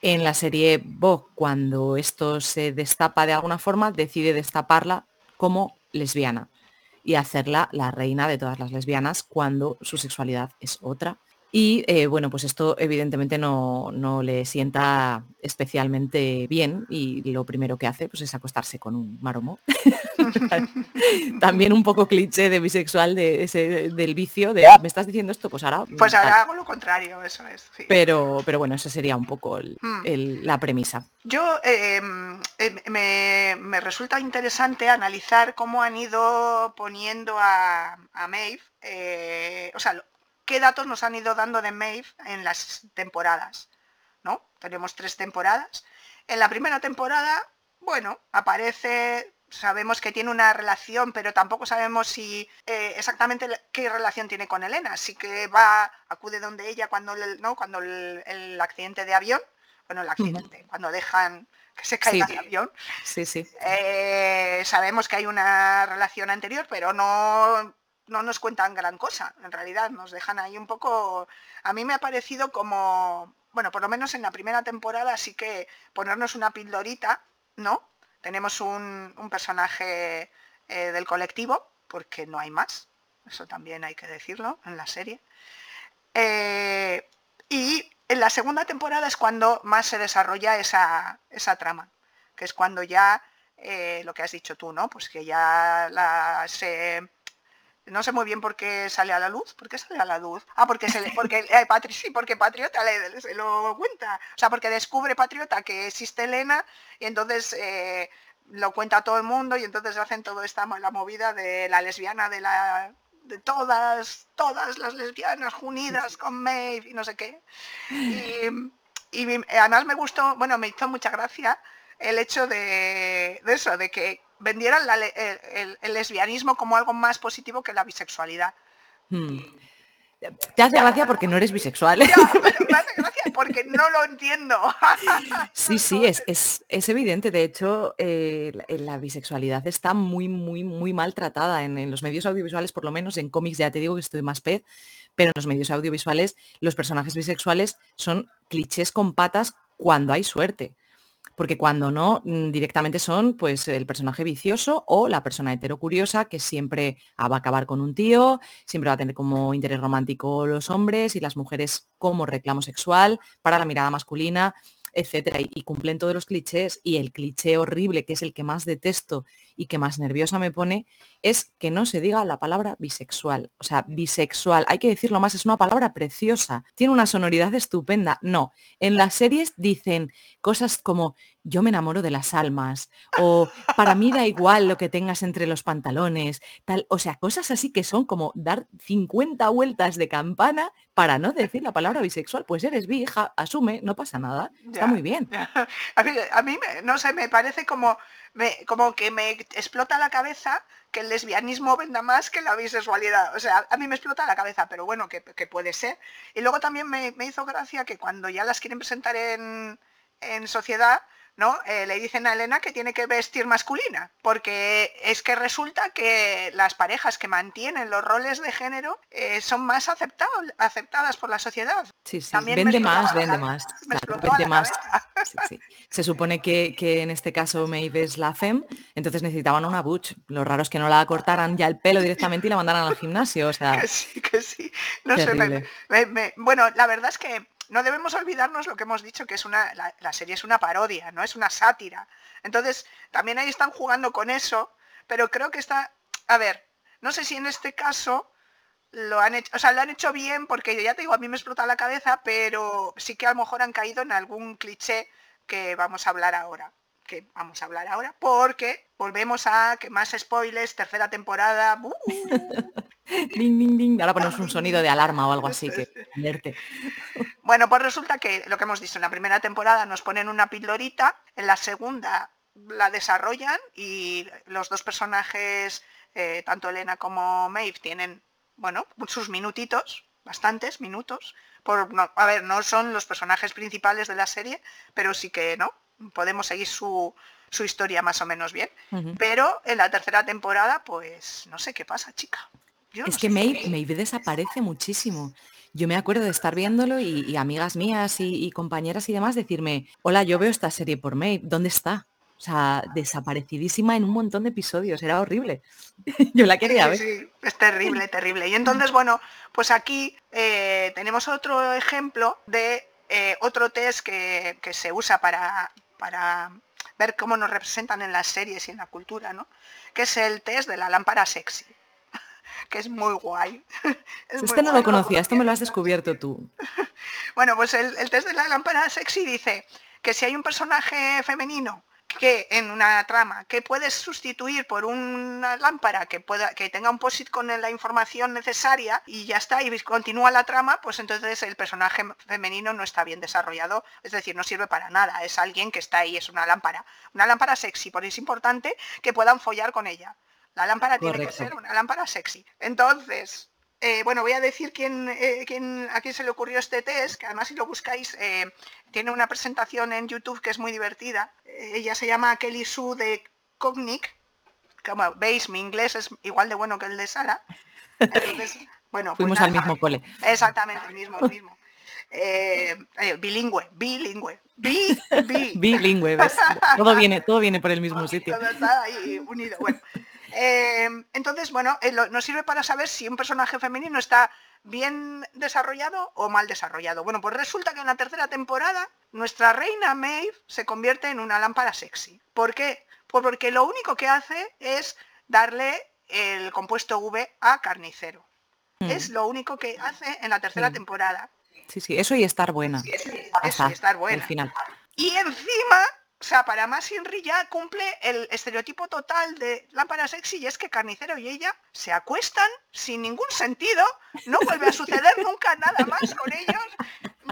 En la serie Vogue, cuando esto se destapa de alguna forma, decide destaparla como lesbiana y hacerla la reina de todas las lesbianas cuando su sexualidad es otra y eh, bueno, pues esto evidentemente no, le sienta especialmente bien y lo primero que hace pues, es acostarse con un maromo. También un poco cliché de bisexual de ese, del vicio, de ah, me estás diciendo esto, pues ahora. Pues ahora hago lo contrario, eso es. Pero, pero bueno, eso sería un poco hmm. la premisa. Yo em, em, me, resulta interesante analizar cómo han ido poniendo a, a Maeve, eh, o sea, qué datos nos han ido dando de Maeve en las temporadas. ¿no? Tenemos tres temporadas. En la primera temporada, bueno, aparece, sabemos que tiene una relación, pero tampoco sabemos si eh, exactamente qué relación tiene con Elena. Así que va, acude donde ella cuando, ¿no? cuando el, accidente de avión, bueno, el accidente, cuando dejan que se caiga el avión. Sí, sí. Eh, sabemos que hay una relación anterior, pero no no nos cuentan gran cosa, en realidad nos dejan ahí un poco, a mí me ha parecido como, bueno, por lo menos en la primera temporada sí que ponernos una pildorita, ¿no? Tenemos un, personaje eh, del colectivo, porque no hay más, eso también hay que decirlo en la serie. Eh, y en la segunda temporada es cuando más se desarrolla esa, esa trama, que es cuando ya, eh, lo que has dicho tú, ¿no? Pues que ya la, se, no sé muy bien por qué sale a la luz. ¿Por qué sale a la luz? Ah, porque se le, porque eh, sí, porque Patriota le, se lo cuenta. O sea, porque descubre Patriota que existe Elena y entonces eh, lo cuenta a todo el mundo y entonces hacen toda esta la movida de la lesbiana de la de todas, todas las lesbianas unidas con Maeve y no sé qué. Y, y además me gustó, bueno, me hizo mucha gracia el hecho de, de eso, de que vendieran el, lesbianismo como algo más positivo que la bisexualidad. Hmm. Te hace gracia porque no eres bisexual. me hace gracia porque no lo entiendo. sí, sí, es, es, evidente. De hecho, eh, la, bisexualidad está muy, muy, muy maltratada en, en, los medios audiovisuales, por lo menos en cómics ya te digo que estoy más pez, pero en los medios audiovisuales los personajes bisexuales son clichés con patas cuando hay suerte porque cuando no, mm, directamente son pues el personaje vicioso o la persona heterocuriosa que siempre va a acabar con un tío, siempre va a tener como interés romántico los hombres y las mujeres como reclamo sexual para la mirada masculina etcétera, y, cumplen todos los clichés. Y el cliché horrible, que es el que más detesto y que más nerviosa me pone, es que no se diga la palabra bisexual. O sea, bisexual, hay que decirlo más, es una palabra preciosa, tiene una sonoridad estupenda. No, en las series dicen cosas como yo me enamoro de las almas o para mí da igual lo que tengas entre los pantalones, tal, o sea, cosas así que son como dar 50 vueltas de campana para no decir la palabra bisexual, pues eres bi, hija, asume, no pasa nada, está muy bien. A mí, no sé, me parece como, como que me explota la cabeza que el lesbianismo venda más que la bisexualidad. O sea, a mí me explota la cabeza, pero bueno, que, puede ser. Y luego también me, me, hizo gracia que cuando ya las quieren presentar en, en sociedad, ¿no? Eh, le dicen a Elena que tiene que vestir masculina, porque es que resulta que las parejas que mantienen los roles de género eh, son más aceptadas por la sociedad. Sí, sí, vende más, vende más. vende más. Se supone que, en este caso Maeve es la FEM, entonces necesitaban una butch. Lo raro es que no la cortaran ya el pelo directamente y la mandaran al gimnasio, o sea... Que sí, que sí. No sé, bueno, la verdad es que no debemos olvidarnos lo que hemos dicho, que es una, la, serie es una parodia, no es una sátira. Entonces, también ahí están jugando con eso, pero creo que está, a ver, no sé si en este caso lo han hecho, o sea, lo han hecho bien porque ya te digo, a mí me explota la cabeza, pero sí que a lo mejor han caído en algún cliché que vamos a hablar ahora que vamos a hablar ahora, porque volvemos a que más spoilers, tercera temporada. Ahora ponemos un sonido de alarma o algo así que Bueno, pues resulta que lo que hemos dicho en la primera temporada nos ponen una pildorita, en la segunda la desarrollan y los dos personajes, eh, tanto Elena como Maeve, tienen, bueno, sus minutitos, bastantes minutos. Por, a ver, no son los personajes principales de la serie, pero sí que, ¿no? Podemos seguir su, su historia más o menos bien. Pero en la tercera temporada, pues no sé qué pasa, chica. es que Maeve, desaparece muchísimo. Yo me acuerdo de estar viéndolo y, amigas mías y, compañeras y demás decirme, hola, yo veo esta serie por Maeve, ¿dónde está? O sea, desaparecidísima en un montón de episodios, era horrible. yo la quería ver. Sí, es terrible, terrible. Y entonces, bueno, pues aquí eh, tenemos otro ejemplo de eh, otro test que, que se usa para, para ver cómo nos representan en las series y en la cultura, ¿no? Que es el test de la lámpara sexy, que es muy guay. Es este no lo conocía, esto me lo has descubierto tú. bueno, pues el, el test de la lámpara sexy dice que si hay un personaje femenino que en una trama que puedes sustituir por una lámpara que pueda que tenga un posit con la información necesaria y ya está y continúa la trama pues entonces el personaje femenino no está bien desarrollado es decir no sirve para nada es alguien que está ahí es una lámpara. Una lámpara sexy por eso es importante que puedan follar con ella. La lámpara tiene que ser una lámpara sexy. Entonces eh, bueno, voy a decir quién, eh, quién, a quién se le ocurrió este test, que además si lo buscáis, eh, tiene una presentación en YouTube que es muy divertida. ella se llama Kelly Sue de Cognic. Como veis, mi inglés es igual de bueno que el de Sara. bueno, pues Fuimos al mismo cole. Exactamente, el mismo, el mismo. eh, eh, bilingüe, bilingüe, bi, bi. bilingüe, ¿ves? Todo viene, todo viene por el mismo sitio. Todo está ahí unido. Bueno, eh, entonces, bueno, eh, lo- nos sirve para saber si un personaje femenino está bien desarrollado o mal desarrollado. Bueno, pues resulta que en la tercera temporada nuestra reina Maeve se convierte en una lámpara sexy. ¿Por qué? Pues porque lo único que hace es darle el compuesto V a carnicero. Mm. Es lo único que hace en la tercera Sí. temporada. Sí, sí, eso y estar buena. Eso Hasta y estar buena. final. Y encima, o sea, para más Inri ya cumple el estereotipo total de lámpara sexy y es que Carnicero y ella se acuestan sin ningún sentido, no vuelve a suceder nunca nada más con ellos,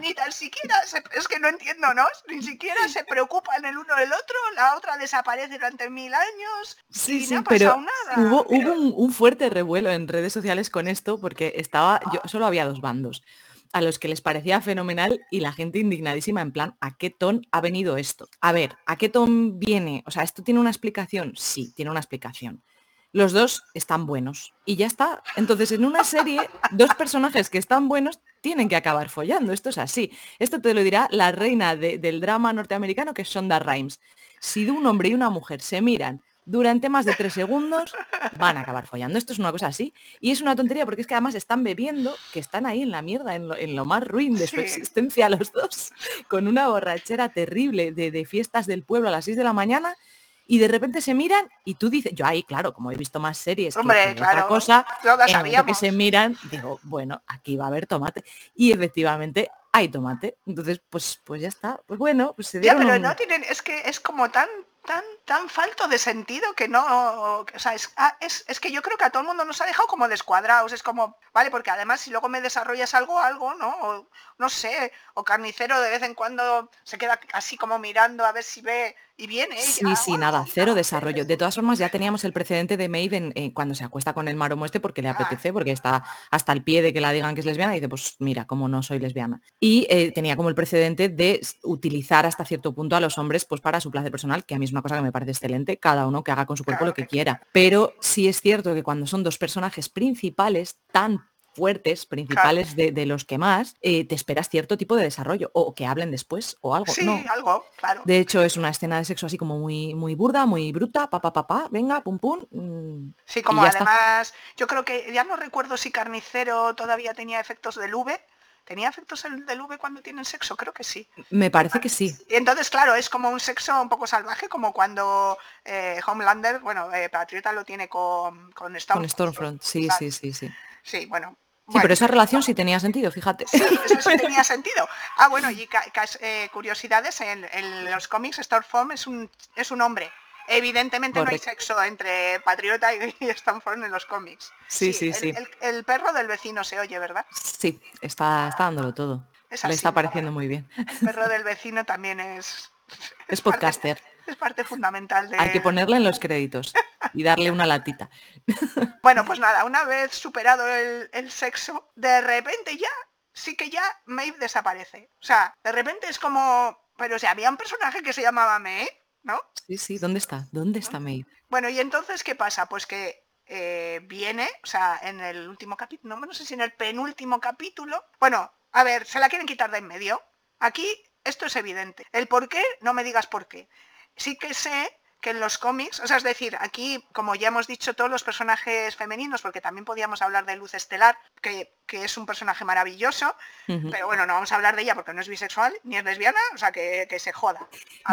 ni tan siquiera, se- es que no entiendo, ¿no? Ni siquiera se preocupan el uno del otro, la otra desaparece durante mil años Sí, y sí, no ha pero pasado nada. Hubo, Pero- hubo un, un fuerte revuelo en redes sociales con esto porque estaba, yo solo había dos bandos, a los que les parecía fenomenal y la gente indignadísima en plan, ¿a qué ton ha venido esto? A ver, ¿a qué ton viene? O sea, ¿esto tiene una explicación? Sí, tiene una explicación. Los dos están buenos y ya está. Entonces, en una serie, dos personajes que están buenos tienen que acabar follando. Esto es así. Esto te lo dirá la reina de- del drama norteamericano, que es Shonda Rhimes. Si de un hombre y una mujer se miran durante más de tres segundos, van a acabar follando. Esto es una cosa así. Y es una tontería porque es que además están bebiendo, que están ahí en la mierda, en lo, en lo más ruin de su Sí. existencia los dos, con una borrachera terrible de, de fiestas del pueblo a las 6 de la mañana. Y de repente se miran y tú dices, yo ahí, claro, como he visto más series Hombre, que otra claro, cosa, en que se miran, digo, bueno, aquí va a haber tomate. Y efectivamente hay tomate. Entonces, pues, pues ya está. Pues bueno, pues se Ya, dieron pero un- no tienen, es que es como tan, tan, tan falto de sentido que no, o sea, es, ah, es, es que yo creo que a todo el mundo nos ha dejado como descuadrados, es como, vale, porque además si luego me desarrollas algo, algo, ¿no? O, no sé, o carnicero de vez en cuando se queda así como mirando a ver si ve y Sí, ella, sí, o nada, cero desarrollo. De todas formas, ya teníamos el precedente de Maeve en- en cuando se acuesta con el maromo este porque le Ah. apetece, porque está hasta el pie de que la digan que es lesbiana y dice, pues mira, como no soy lesbiana. Y eh, tenía como el precedente de utilizar hasta cierto punto a los hombres pues para su placer personal, que a mí es una cosa que me parece excelente, cada uno que haga con su cuerpo Claro lo que que quiera. Pero sí es cierto que cuando son dos personajes principales tan fuertes, principales de, de los que más, eh, te esperas cierto tipo de desarrollo o que hablen después o algo. Sí, no, algo, claro. de hecho, es una escena de sexo así como muy, muy burda, muy bruta, pa, pa, pa, pa, venga, pum, pum. mm, Sí, como está. además, yo creo que ya no recuerdo si Carnicero todavía tenía efectos del V. ¿Tenía efectos el- del V cuando tienen sexo? Creo que sí. Me parece que sí. Y entonces, claro, es como un sexo un poco salvaje, como cuando eh, Homelander, bueno, eh, Patriota lo tiene con, con Stormfront. Con Stormfront, sí, sí, sí, sí. Sí, bueno. Sí, bueno, pero esa relación sí tenía sentido, fíjate. sí, eso sí tenía sentido. Ah, bueno, y eh, curiosidades, en, en los cómics Stormfront es un, es un hombre. Evidentemente no hay sexo entre Patriota y, Stormfront en los cómics. Sí, sí, el- sí. El, el perro del vecino se oye, ¿verdad? Sí, está, está dándolo todo. Es Le está pareciendo muy bien. El perro del vecino también es... Es podcaster. Es parte fundamental de... Hay que ponerle en los créditos y darle una latita. Bueno, pues nada, una vez superado el, el sexo, de repente ya, sí que ya Maeve desaparece. O sea, de repente es como... Pero si había un personaje que se llamaba Maeve, ¿no? Sí, sí, ¿dónde está? ¿Dónde está Maeve? Bueno, y entonces, ¿qué pasa? Pues que eh, viene, o sea, en el último capítulo, no, no sé si en el penúltimo capítulo, bueno, a ver, se la quieren quitar de en medio. Aquí esto es evidente. El por qué, no me digas por qué. Sí que sé que en los cómics, o sea, es decir, aquí, como ya hemos dicho, todos los personajes femeninos, porque también podíamos hablar de Luz Estelar, que, que es un personaje maravilloso, pero bueno, no vamos a hablar de ella porque no es bisexual ni es lesbiana, o sea, que, que se joda.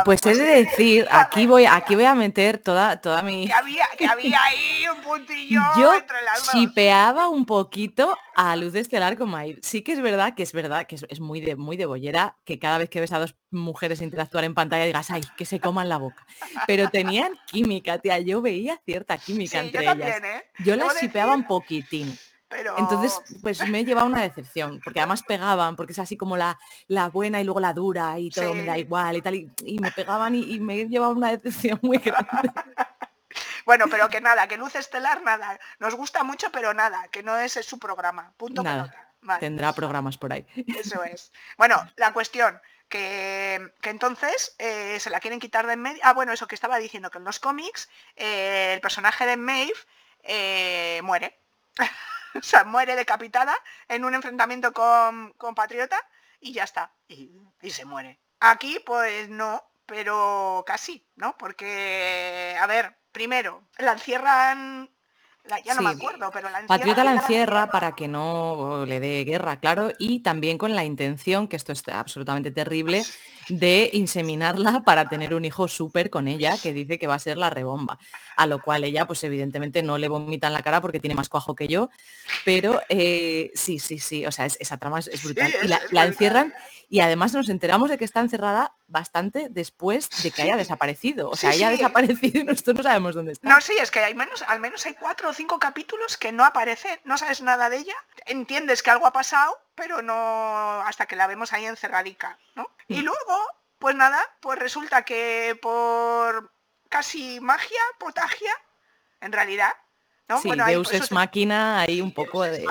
Pues he de decir, aquí voy, aquí voy a meter toda, toda mi... que había, que había ahí un puntillo Yo entre las chipeaba un poquito a Luz Estelar con Maeve. Sí que es verdad que es verdad que es, es muy de muy de bollera que cada vez que ves a dos mujeres interactuar en pantalla digas, ay, que se coman la boca. Pero tenían química, tía. Yo veía cierta química Sí, yo entre ellas. también, ¿eh? Yo Debo las chipeaba un poquitín. Pero... Entonces, pues me llevaba una decepción, porque además pegaban, porque es así como la, la buena y luego la dura y todo me da igual y tal, y, y me pegaban y, y me llevaba una decepción muy grande. Bueno, pero que nada, que Luz Estelar, nada. Nos gusta mucho, pero nada, que no es su programa. Punto Nada. Vale, Tendrá programas por ahí. eso es. Bueno, la cuestión, que, entonces eh, se la quieren quitar de en medio. Ah, bueno, eso que estaba diciendo, que en los cómics eh, el personaje de Maeve eh, muere. o sea, muere decapitada en un enfrentamiento con, con Patriota y ya está, y se muere. Aquí pues no, pero casi, ¿no? Porque, a ver, primero, la encierran ya no me acuerdo, pero la encierra. Patriota la encierra para que no le dé guerra, claro, y también con la intención, que esto es absolutamente terrible, de inseminarla para tener un hijo súper con ella, que dice que va a ser la rebomba. A lo cual ella, pues evidentemente no le vomita en la cara porque tiene más cuajo que yo, pero eh, sí, sí, sí, o sea, esa trama es, brutal. y la, encierran y además nos enteramos de que está encerrada bastante después de que haya desaparecido. O sea, ella ha desaparecido y nosotros no sabemos dónde está. No, sí, es que hay menos, al menos hay cuatro o cinco capítulos que no aparece, no sabes nada de ella, entiendes que algo ha pasado, pero no hasta que la vemos ahí encerradica, ¿no? Y mm. luego, pues nada, pues resulta que por casi magia, potagia, en realidad, ¿no? Sí, bueno, Deus es máquina, hay un poco de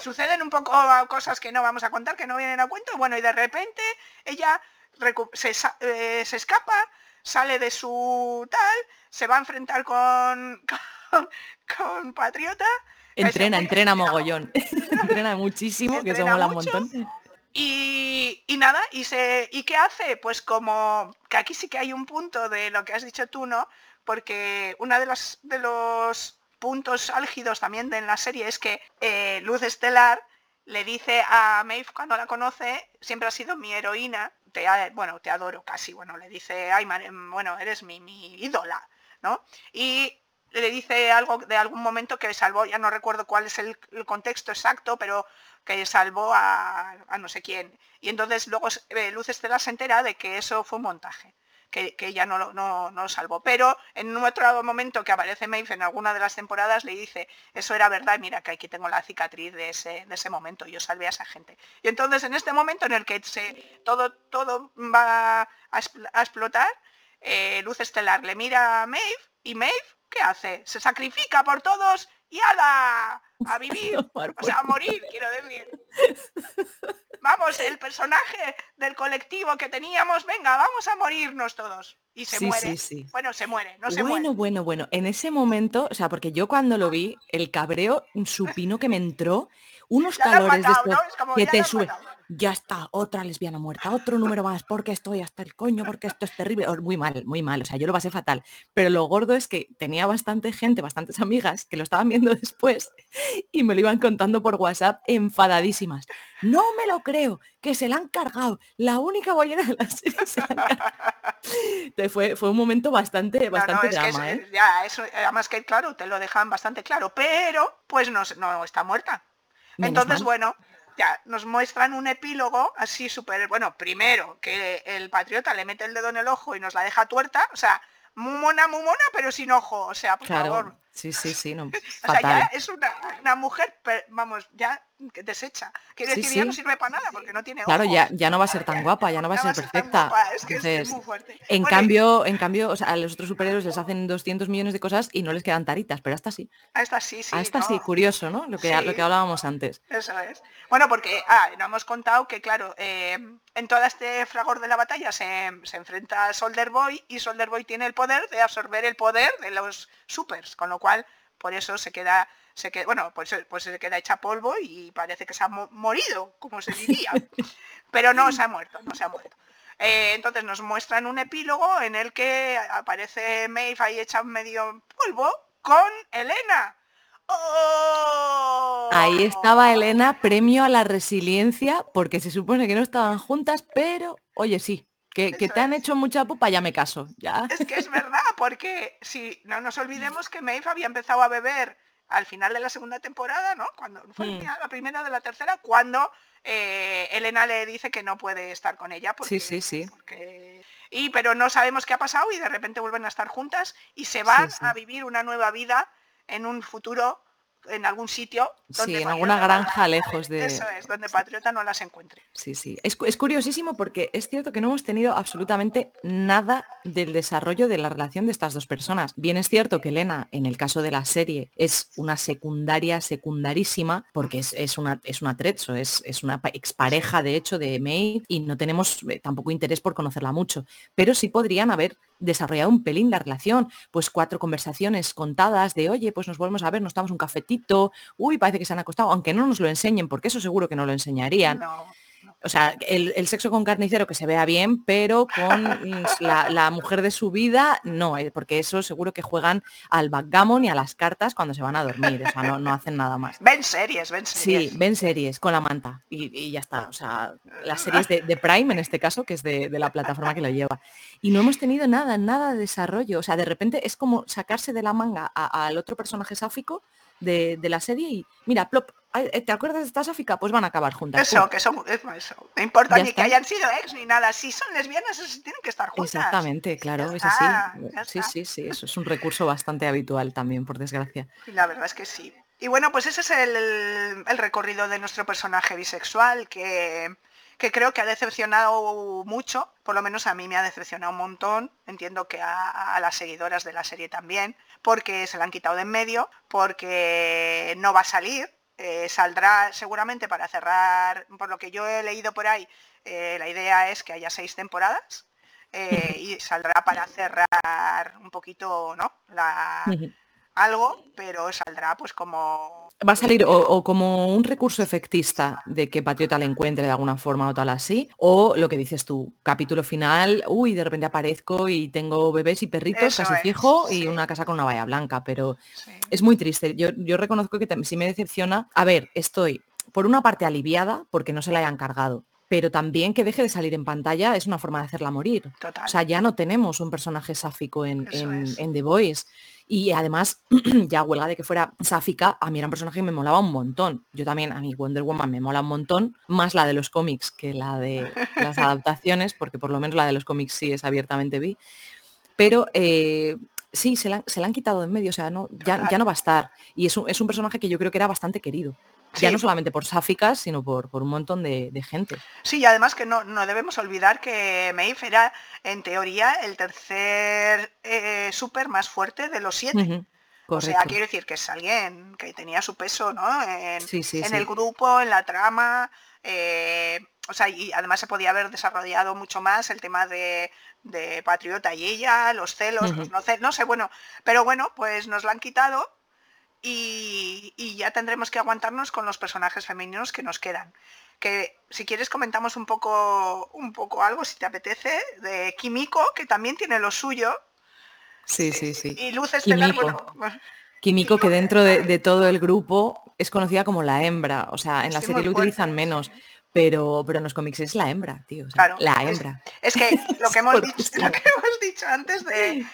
suceden un poco cosas que no vamos a contar, que no vienen a cuento, bueno, y de repente ella se, eh, se escapa, sale de su tal, se va a enfrentar con, con, Patriota. Entrena, entrena mogollón. entrena muchísimo, que se mola un montón. Y, y, nada, y, se, ¿y qué hace? Pues como que aquí sí que hay un punto de lo que has dicho tú, ¿no? Porque una de los, de los puntos álgidos también de en la serie es que eh, Luz Estelar le dice a Maeve cuando la conoce, siempre ha sido mi heroína, te, bueno, te adoro casi, bueno, le dice, ay, bueno, eres mi, mi ídola, ¿no? Y le dice algo de algún momento que salvó, ya no recuerdo cuál es el, contexto exacto, pero que salvó a, no sé quién. Y entonces luego eh, Luz Estelar se entera de que eso fue un montaje que, ella no, no, no, lo salvó. Pero en otro momento que aparece Maeve en alguna de las temporadas le dice, eso era verdad, mira que aquí tengo la cicatriz de ese, de ese momento, yo salvé a esa gente. Y entonces en este momento en el que se, todo, todo va a, explotar, eh, Luz Estelar le mira a Maeve y Maeve, ¿qué hace? Se sacrifica por todos a vivir, o sea, a morir, quiero decir. Vamos, el personaje del colectivo que teníamos, venga, vamos a morirnos todos. Y se muere. Bueno, se muere, no se bueno, muere. Bueno, bueno, En ese momento, o sea, porque yo cuando lo vi, el cabreo supino que me entró, unos calores de que te sube ya está, otra lesbiana muerta, otro número más, porque estoy hasta el coño, porque esto es terrible. Muy mal, muy mal, o sea, yo lo pasé fatal. Pero lo gordo es que tenía bastante gente, bastantes amigas que lo estaban viendo después y me lo iban contando por WhatsApp enfadadísimas. No me lo creo, que se la han cargado. La única bollera de la serie se la fue, fue un momento bastante, bastante drama, ¿eh? Ya, eso, además que claro, te lo dejan bastante claro, pero pues no, no está muerta. Entonces, bueno, ya nos muestran un epílogo así súper, bueno, primero que el patriota le mete el dedo en el ojo y nos la deja tuerta, o sea, muy mona, muy mona, pero sin ojo, o sea, por favor. Sí, sí, sí, no. o sea, ya es una, mujer, vamos, ya desecha. Quiere decir, ya no sirve para nada porque no tiene Claro, ya, ya no va a ser tan guapa, ya no va a ser perfecta. En cambio, en cambio, o sea, a los otros superhéroes les hacen 200 millones de cosas y no les quedan taritas, pero hasta sí. A esta sí, sí. A esta sí, curioso, ¿no? Lo que, lo que hablábamos antes. Eso es. Bueno, porque ah, no hemos contado que, claro, eh, en todo este fragor de la batalla se, se enfrenta a Soldier Boy y Soldier Boy tiene el poder de absorber el poder de los supers, con lo cual por eso se queda, se queda bueno, pues, pues se queda hecha polvo y parece que se ha morido, como se diría. Pero no se ha muerto, no se ha muerto. Eh, entonces nos muestran un epílogo en el que aparece Maeve ahí hecha medio polvo con Elena. ¡Oh! Ahí estaba Elena, premio a la resiliencia, porque se supone que no estaban juntas, pero oye, sí, que, te han hecho mucha pupa, ya me caso. Ya. Es que es verdad, porque si no nos olvidemos que Maeve había empezado a beber al final de la segunda temporada, ¿no? Cuando fue hmm. la primera de la tercera, cuando eh, Elena le dice que no puede estar con ella. Porque, sí, sí, sí. Y pero no sabemos qué ha pasado y de repente vuelven a estar juntas y se van a vivir una nueva vida en un futuro en algún sitio. Donde sí, en alguna granja lejos de... Eso es, donde Patriota no las encuentre. Sí, sí. Es, es, curiosísimo porque es cierto que no hemos tenido absolutamente nada del desarrollo de la relación de estas dos personas. Bien es cierto que Elena, en el caso de la serie, es una secundaria secundarísima, porque es, es una, es una trezzo, es, es una expareja de hecho de May y no tenemos eh, tampoco interés por conocerla mucho. Pero sí podrían haber desarrollado un pelín la relación, pues cuatro conversaciones contadas de, oye, pues nos volvemos a ver, nos damos un cafetito, uy, parece que se han acostado, aunque no nos lo enseñen, porque eso seguro que no lo enseñarían. o sea, el, sexo con carnicero que se vea bien, pero con la, mujer de su vida, no, eh, porque eso seguro que juegan al backgammon y a las cartas cuando se van a dormir, o sea, no, hacen nada más. Ven series, ven series. Sí, ven series con la manta y, ya está, o sea, las series de, Prime en este caso, que es de, la plataforma que lo lleva. Y no hemos tenido nada, nada de desarrollo, o sea, de repente es como sacarse de la manga al otro personaje sáfico de, la serie y mira, plop, eh, ¿te acuerdas de esta sáfica? Pues van a acabar juntas. Eso, que son, eso. No importa ni que hayan sido ex ni nada. Si son lesbianas, tienen que estar juntas. Exactamente, claro, es así. Sí, sí, sí, eso es un recurso bastante habitual también, por desgracia. La verdad es que sí. Y bueno, pues ese es el, recorrido de nuestro personaje bisexual que, que creo que ha decepcionado mucho, por lo menos a mí me ha decepcionado un montón, entiendo que a, a, las seguidoras de la serie también, porque se la han quitado de en medio, porque no va a salir, eh, saldrá seguramente para cerrar, por lo que yo he leído por ahí, eh, la idea es que haya seis temporadas eh, y saldrá para cerrar un poquito, ¿no? La, algo, pero saldrá pues como... Va a salir o, como un recurso efectista de que Patriota le encuentre de alguna forma o tal así, o lo que dices tú, capítulo final, uy, de repente aparezco y tengo bebés y perritos, casi fijo, y una casa con una valla blanca, pero es muy triste. Yo, yo reconozco que sí me decepciona. A ver, estoy por una parte aliviada porque no se la hayan cargado, pero también que deje de salir en pantalla es una forma de hacerla morir. O sea, ya no tenemos un personaje sáfico en, en, The Voice. Y además, ya huelga de que fuera sáfica, a mí era un personaje que me molaba un montón. Yo también, a mí Wonder Woman me mola un montón, más la de los cómics que la de las adaptaciones, porque por lo menos la de los cómics sí es abiertamente vi. Pero eh, sí, se la, han quitado de en medio, o sea, no, ya, ya no va a estar. Y es un, es un personaje que yo creo que era bastante querido. Ya no solamente por sáficas, sino por, por un montón de, gente. Sí, y además que no, debemos olvidar que Maeve era, en teoría, el tercer eh, súper más fuerte de los siete. O sea, quiero decir que es alguien que tenía su peso, ¿no? En, en el grupo, en la trama. Eh, o sea, y además se podía haber desarrollado mucho más el tema de, Patriota y ella, los celos, los no celos, no sé, bueno, pero bueno, pues nos lo han quitado y, ya tendremos que aguantarnos con los personajes femeninos que nos quedan. Que si quieres comentamos un poco, un poco algo, si te apetece, de Kimiko, que también tiene lo suyo. Sí, sí, sí. Y Luz Estelar, bueno, Kimiko, que dentro de, todo el grupo es conocida como la hembra, o sea, en la serie lo utilizan menos, pero, pero en los cómics es la hembra, tío. la hembra. Es, que lo que hemos, dicho, antes de,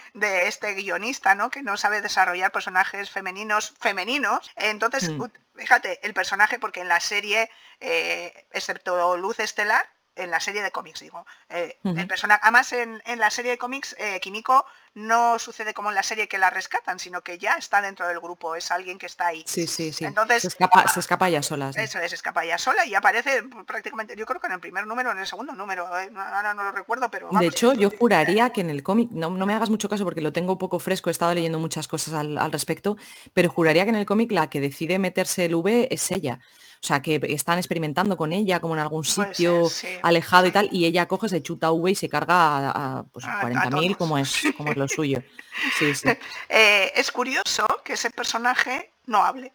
este guionista, ¿no? Que no sabe desarrollar personajes femeninos femeninos. Entonces, mm. fíjate, el personaje, porque en la serie, eh, excepto Luz Estelar, en la serie de cómics, digo. Eh, el personaje, además, en, la serie de cómics, eh, Kimiko no sucede como en la serie que la rescatan, sino que ya está dentro del grupo, es alguien que está ahí. Sí, sí, sí. Entonces, se escapa, se escapa ya sola. Eso es, se escapa ya sola y aparece prácticamente, yo creo que en el primer número, en el segundo número, eh, ahora no lo recuerdo, pero... de hecho, yo juraría que en el cómic, no, me hagas mucho caso porque lo tengo un poco fresco, he estado leyendo muchas cosas al, al respecto, pero juraría que en el cómic la que decide meterse el V es ella. O sea, que están experimentando con ella como en algún sitio alejado y tal, y ella coge, se chuta V y se carga a, pues, 40.000 como es, como es lo suyo. Sí, sí. Eh, es curioso que ese personaje no hable.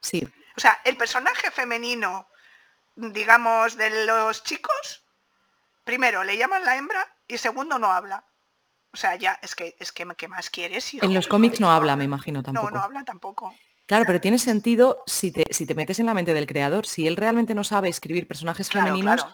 Sí. O sea, el personaje femenino, digamos, de los chicos, primero le llaman la hembra y segundo no habla. O sea, ya es que es que ¿qué más quieres? En los cómics no habla, me imagino tampoco. No, no habla tampoco. Claro, pero tiene sentido si te, si te metes en la mente del creador. Si él realmente no sabe escribir personajes femeninos,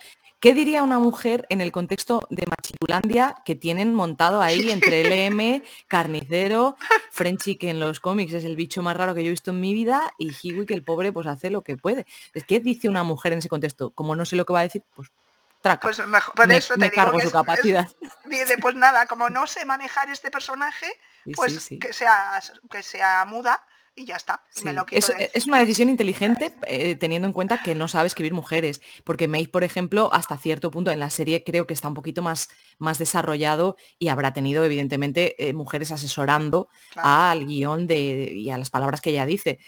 ¿qué diría una mujer en el contexto de Machiculandia que tienen montado ahí entre LM, Carnicero, Frenchy, que en los cómics es el bicho más raro que yo he visto en mi vida, y Hiwi, que el pobre pues hace lo que puede? ¿Qué dice una mujer en ese contexto? Como no sé lo que va a decir, pues Traca. Pues mejor, por eso me, cargo su capacidad. pues nada, como no sé manejar este personaje, pues Que, sea, que sea muda y ya está. es, una decisión inteligente eh, teniendo en cuenta que no sabe escribir mujeres, porque Maeve, por ejemplo, hasta cierto punto en la serie creo que está un poquito más, más desarrollado y habrá tenido evidentemente eh, mujeres asesorando al guion de, y a las palabras que ella dice.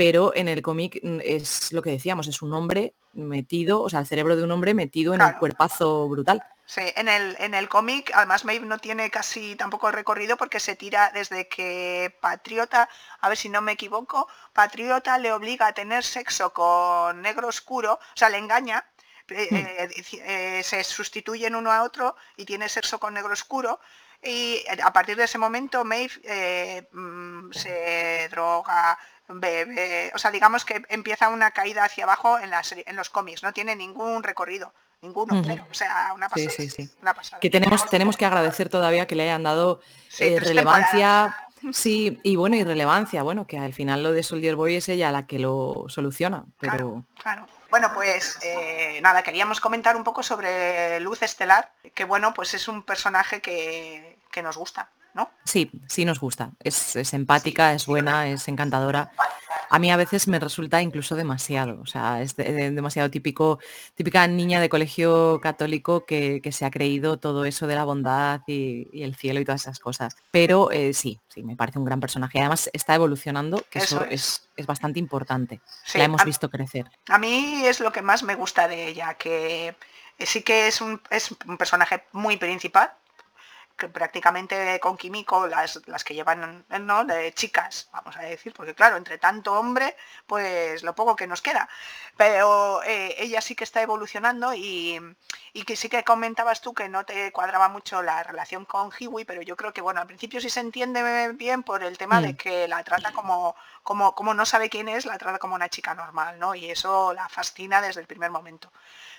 Pero en el cómic mm, es lo que decíamos, es un hombre metido, o sea, el cerebro de un hombre metido en un cuerpazo brutal. Sí, en el, en el cómic, además Maeve no tiene casi tampoco recorrido porque se tira desde que Patriota, a ver si no me equivoco, Patriota le obliga a tener sexo con negro oscuro, o sea, le engaña, hmm. se sustituyen uno a otro y tiene sexo con negro oscuro y a partir de ese momento Maeve mm, se droga, bebe, o sea, digamos que empieza una caída hacia abajo en, en los cómics, no tiene ningún recorrido ninguno, o sea, una pasada. Sí, sí, sí. Que tenemos, tenemos que agradecer todavía que le hayan dado relevancia Sí, y bueno, y relevancia, bueno, que al final lo de Soldier Boy es ella la que lo soluciona, pero... Claro, Bueno, pues eh, nada, queríamos comentar un poco sobre Luz Estelar, que bueno, pues es un personaje que, que nos gusta, ¿no? Sí, sí nos gusta. Es, empática, es buena, es encantadora a mí a veces me resulta incluso demasiado, o sea, es demasiado típico, típica niña de colegio católico que, se ha creído todo eso de la bondad y, el cielo y todas esas cosas. Pero eh, sí, sí, me parece un gran personaje. Además está evolucionando, que eso, es. bastante importante. la hemos visto crecer. A mí es lo que más me gusta de ella, que sí que es un, es un personaje muy principal, prácticamente con Químico las, las que llevan ¿no? de chicas, vamos a decir, porque claro, entre tanto hombre, pues lo poco que nos queda. Pero eh, ella sí que está evolucionando y, que sí que comentabas tú que no te cuadraba mucho la relación con Hiwi, pero yo creo que bueno, al principio sí se entiende bien por el tema de mm. que la trata como, como, como no sabe quién es, la trata como una chica normal, ¿no? Y eso la fascina desde el primer momento.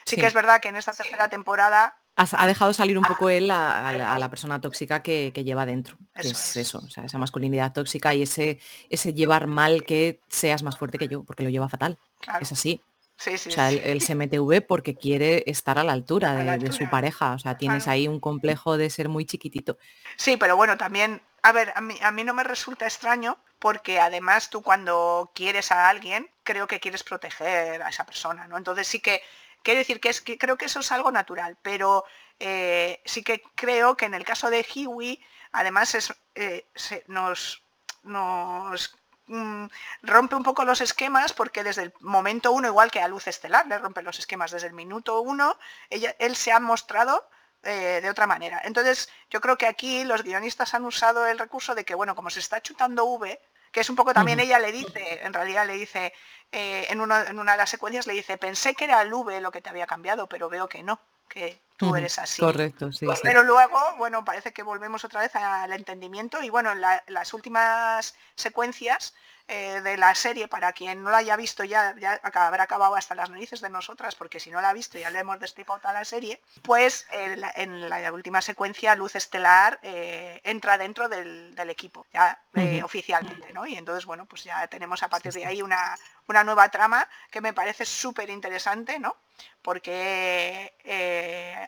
Sí, que es verdad que en esta tercera temporada ha dejado salir un poco él a, la persona tóxica que, lleva dentro. Que es, eso, o sea, esa masculinidad tóxica y ese, ese llevar mal que seas más fuerte que yo, porque lo lleva fatal. Es así. o sea, él, se mete V porque quiere estar a la altura, de, su pareja. O sea, tienes ahí un complejo de ser muy chiquitito. Sí, pero bueno, también, a ver, a mí, a mí no me resulta extraño porque además tú cuando quieres a alguien, creo que quieres proteger a esa persona, ¿no? Entonces sí que Quiero decir que, es, que creo que eso es algo natural, pero eh, sí que creo que en el caso de Hiwi, además es, eh, nos, mm, rompe un poco los esquemas porque desde el momento uno, igual que a Luz Estelar, le rompe los esquemas desde el minuto uno, ella, él se ha mostrado eh, de otra manera. Entonces, yo creo que aquí los guionistas han usado el recurso de que, bueno, como se está chutando V, que es un poco también ella le dice, en realidad le dice, eh, en, una, en, una, de las secuencias le dice, pensé que era el V lo que te había cambiado, pero veo que no, que tú eres así. Correcto, sí, Pero luego, bueno, parece que volvemos otra vez al entendimiento y bueno, en las últimas secuencias eh, de la serie, para quien no la haya visto ya, ya habrá acabado hasta las narices de nosotras, porque si no la ha visto ya le hemos destripado toda la serie, pues en la última secuencia Luz Estelar eh, entra dentro del, equipo, ya eh, oficialmente, ¿no? Y entonces, bueno, pues ya tenemos a partir de ahí una, una nueva trama que me parece súper interesante, ¿no? Porque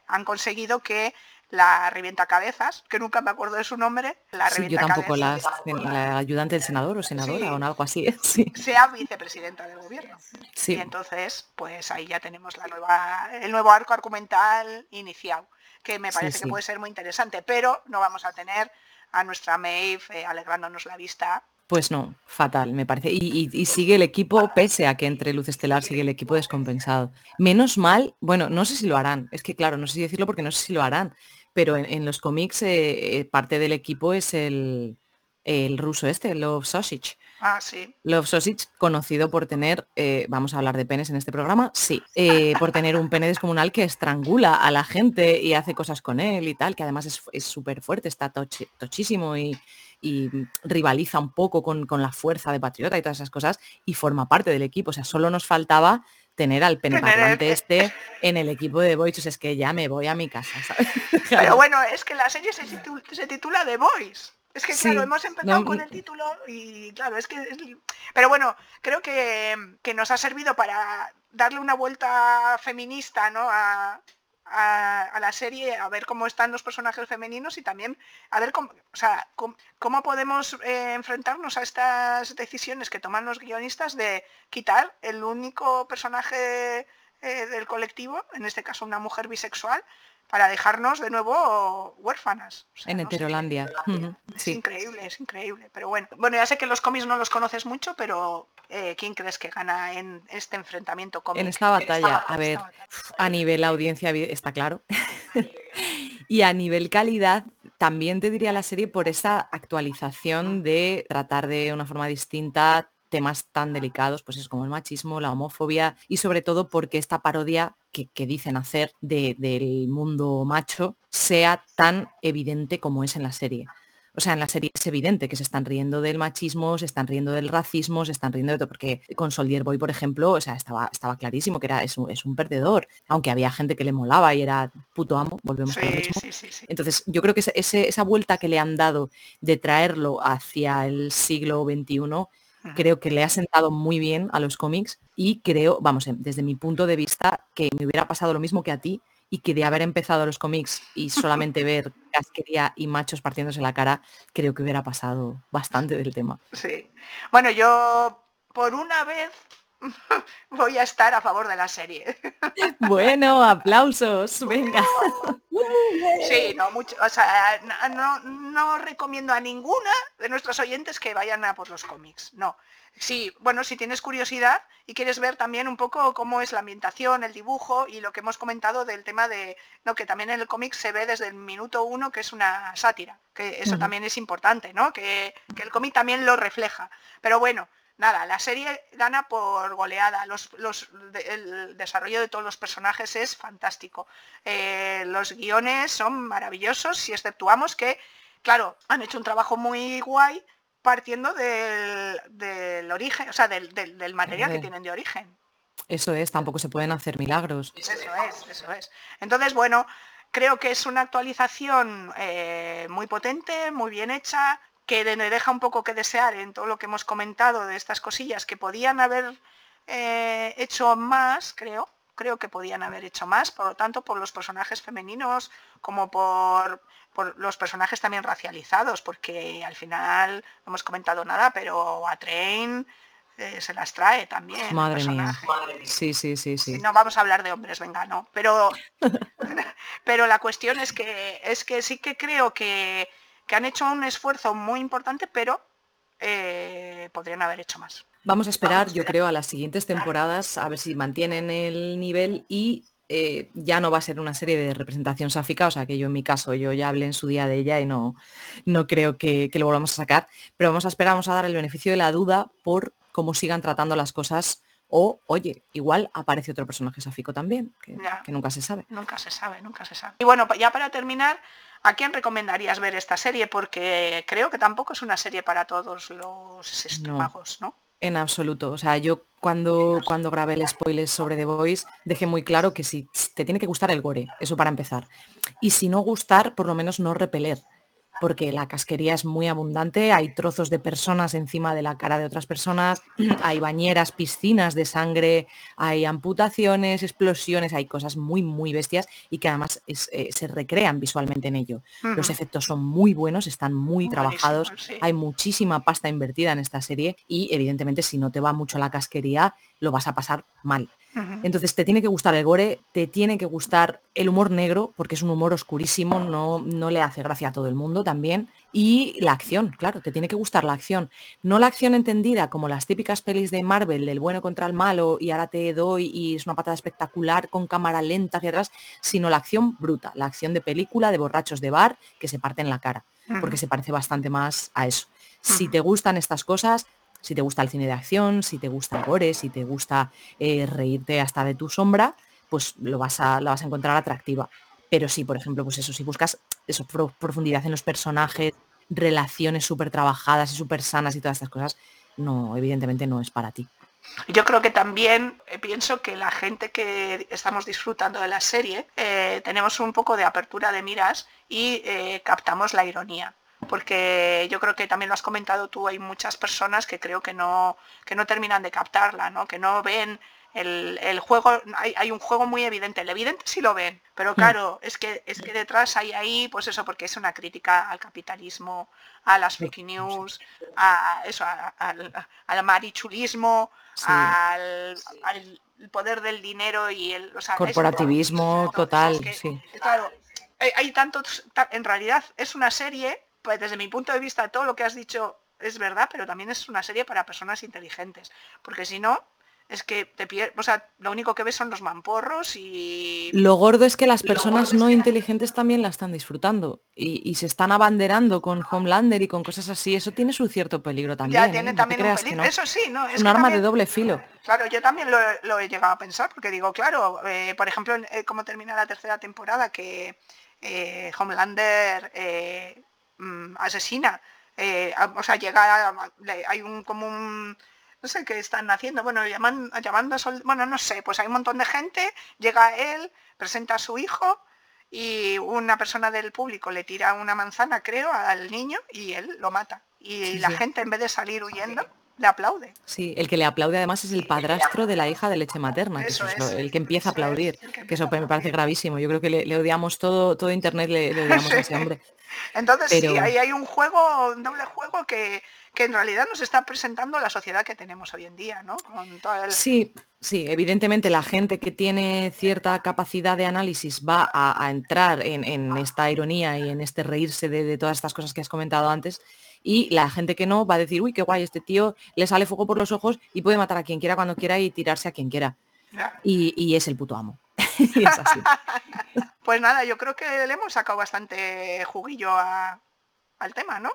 han conseguido que la revienta cabezas, que nunca me acuerdo de su nombre, la sí, yo tampoco, la, ayudante del senador o senadora o algo así, sí. sea vicepresidenta del gobierno. Sí. Y entonces, pues ahí ya tenemos la nueva, el nuevo arco argumental iniciado, que me parece que puede ser muy interesante, pero no vamos a tener a nuestra Maeve eh, alegrándonos la vista pues no, fatal, me parece. Y, sigue el equipo, pese a que entre Luz Estelar sigue el equipo descompensado. Menos mal, bueno, no sé si lo harán. Es que claro, no sé si decirlo porque no sé si lo harán pero en, los cómics eh, eh, parte del equipo es el, el ruso este, Love Sausage. Ah, sí. Love Sausage, conocido por tener, eh, vamos a hablar de penes en este programa, sí, por tener un pene descomunal que estrangula a la gente y hace cosas con él y tal, que además es súper fuerte, está tochísimo y, rivaliza un poco con, con, la fuerza de Patriota y todas esas cosas y forma parte del equipo. O sea, solo nos faltaba tener al penetrante este en el equipo de Boys, es que ya me voy a mi casa, Pero bueno, es que la serie se, titula, The Boys. Es que claro, hemos empezado con el título y claro, es que... Pero bueno, creo que, que, nos ha servido para darle una vuelta feminista ¿no? a, a, la serie a ver cómo están los personajes femeninos y también a ver cómo, o sea, cómo, podemos eh, enfrentarnos a estas decisiones que toman los guionistas de quitar el único personaje eh, del colectivo, en este caso una mujer bisexual, para dejarnos de nuevo huérfanas. en Heterolandia. Es increíble, es increíble. Pero bueno, bueno, ya sé que los cómics no los conoces mucho, pero eh, ¿quién crees que gana en este enfrentamiento cómic? En esta batalla, a ver, a nivel audiencia está claro. y a nivel calidad, también te diría la serie por esa actualización de tratar de una forma distinta temas tan delicados, pues es como el machismo, la homofobia y sobre todo porque esta parodia que, dicen hacer del mundo macho sea tan evidente como es en la serie. O sea, en la serie es evidente que se están riendo del machismo, se están riendo del racismo, se están riendo de todo, porque con Soldier Boy, por ejemplo, o sea, estaba, estaba clarísimo que era, es, un, perdedor, aunque había gente que le molaba y era puto amo, volvemos a lo mismo. Entonces, yo creo que esa vuelta que le han dado de traerlo hacia el siglo XXI, creo que le ha sentado muy bien a los cómics y creo, vamos, desde mi punto de vista, que me hubiera pasado lo mismo que a ti, y que de haber empezado los cómics y solamente ver casquería y machos partiéndose la cara, creo que hubiera pasado bastante del tema. Sí. Bueno, yo por una vez voy a estar a favor de la serie. Bueno, aplausos, venga. Sí, no, mucho, o sea, no, no recomiendo a ninguna de nuestros oyentes que vayan a por los cómics, no. Sí, bueno, si tienes curiosidad y quieres ver también un poco cómo es la ambientación, el dibujo y lo que hemos comentado del tema de, no, que también en el cómic se ve desde el minuto uno que es una sátira, que eso también es importante, ¿no? Que, el cómic también lo refleja. Pero bueno, nada, la serie gana por goleada, los, el desarrollo de todos los personajes es fantástico. Eh, los guiones son maravillosos si exceptuamos que, claro, han hecho un trabajo muy guay partiendo del, origen, o sea, del, material que tienen de origen. Eso es, tampoco se pueden hacer milagros. Eso es, eso es. Entonces, bueno, creo que es una actualización eh, muy potente, muy bien hecha, que deja un poco que desear en todo lo que hemos comentado de estas cosillas que podían haber eh, hecho más, creo, creo que podían haber hecho más, por lo tanto, por los personajes femeninos, como por, los personajes también racializados, porque al final no hemos comentado nada, pero a Train eh, se las trae también. Madre mía. Sí, sí, sí, sí. No vamos a hablar de hombres, venga, no. Pero, pero la cuestión es que, es que sí que creo que, han hecho un esfuerzo muy importante, pero eh, podrían haber hecho más. Vamos a esperar, yo creo, a las siguientes temporadas, a ver si mantienen el nivel y eh, ya no va a ser una serie de representación sáfica, o sea que yo en mi caso, yo ya hablé en su día de ella y no, no creo que, lo volvamos a sacar, pero vamos a esperar, vamos a dar el beneficio de la duda por cómo sigan tratando las cosas o, oye, igual aparece otro personaje sáfico también, que, nunca se sabe. Nunca se sabe, nunca se sabe. Y bueno, ya para terminar, ¿a quién recomendarías ver esta serie? Porque creo que tampoco es una serie para todos los estómagos, ¿no? En absoluto. O sea, yo cuando, cuando grabé el spoiler sobre The Voice dejé muy claro que si te tiene que gustar el gore, eso para empezar. Y si no gustar, por lo menos no repeler porque la casquería es muy abundante, hay trozos de personas encima de la cara de otras personas, hay bañeras, piscinas de sangre, hay amputaciones, explosiones, hay cosas muy, muy bestias y que además eh, se recrean visualmente en ello. Los efectos son muy buenos, están muy trabajados, hay muchísima pasta invertida en esta serie y evidentemente si no te va mucho la casquería, lo vas a pasar mal. Entonces te tiene que gustar el gore, te tiene que gustar el humor negro, porque es un humor oscurísimo, no, no le hace gracia a todo el mundo también. Y la acción, claro, te tiene que gustar la acción. No la acción entendida como las típicas pelis de Marvel, del bueno contra el malo, y ahora te doy y es una patada espectacular con cámara lenta hacia atrás, sino la acción bruta, la acción de película, de borrachos de bar, que se parten la cara, porque se parece bastante más a eso. Si te gustan estas cosas, si te gusta el cine de acción, si te gusta el gore, si te gusta eh, reírte hasta de tu sombra, pues lo vas, a, lo vas a encontrar atractiva. Pero sí, por ejemplo, pues eso, si buscas eso, profundidad en los personajes, relaciones súper trabajadas y súper sanas y todas estas cosas, no, evidentemente no es para ti. Yo creo que también eh, pienso que la gente que estamos disfrutando de la serie eh, tenemos un poco de apertura de miras y captamos la ironía porque yo creo que también lo has comentado tú, hay muchas personas que creo que no, que no terminan de captarla, ¿no? que no ven el, juego, hay, un juego muy evidente, el evidente sí lo ven, pero mm. claro, es que es que detrás hay ahí, pues eso, porque es una crítica al capitalismo, a las fake news, a eso, al, marichulismo, al, poder del dinero y el corporativismo total, sí. Claro, hay tantos, en realidad es una serie pues desde mi punto de vista, todo lo que has dicho es verdad, pero también es una serie para personas inteligentes, porque si no, es que te o sea, lo único que ves son los mamporros y... Lo gordo es que las personas no inteligentes también la están disfrutando y, se están abanderando con Homelander y con cosas así. Eso tiene su cierto peligro también. Ya tiene ¿eh? también un peligro. Eso sí, ¿no? Es un arma de doble filo. Claro, yo también lo, he llegado a pensar, porque digo, claro, eh, por ejemplo, eh, cómo termina la tercera temporada, que Homelander mm, asesina, o sea, llega, hay un como un no sé qué están haciendo, bueno, llaman, llamando a bueno, no sé, pues hay un montón de gente, llega él, presenta a su hijo y una persona del público le tira una manzana, creo, al niño y él lo mata. Y la gente en vez de salir huyendo, le aplaude. Sí, el que le aplaude además es el padrastro de la hija de leche materna, que es, el que empieza a aplaudir, que, eso me parece gravísimo. Yo creo que le, odiamos todo, todo internet le, odiamos a ese hombre. Entonces sí, ahí hay un juego, un doble juego que, que en realidad nos está presentando la sociedad que tenemos hoy en día, ¿no? Sí, sí, evidentemente la gente que tiene cierta capacidad de análisis va a, entrar en, esta ironía y en este reírse de, todas estas cosas que has comentado antes. Y la gente que no va a decir, uy, qué guay, este tío le sale fuego por los ojos y puede matar a quien quiera cuando quiera y tirarse a quien quiera. Y, es el puto amo. pues nada, yo creo que le hemos sacado bastante juguillo al tema, ¿no?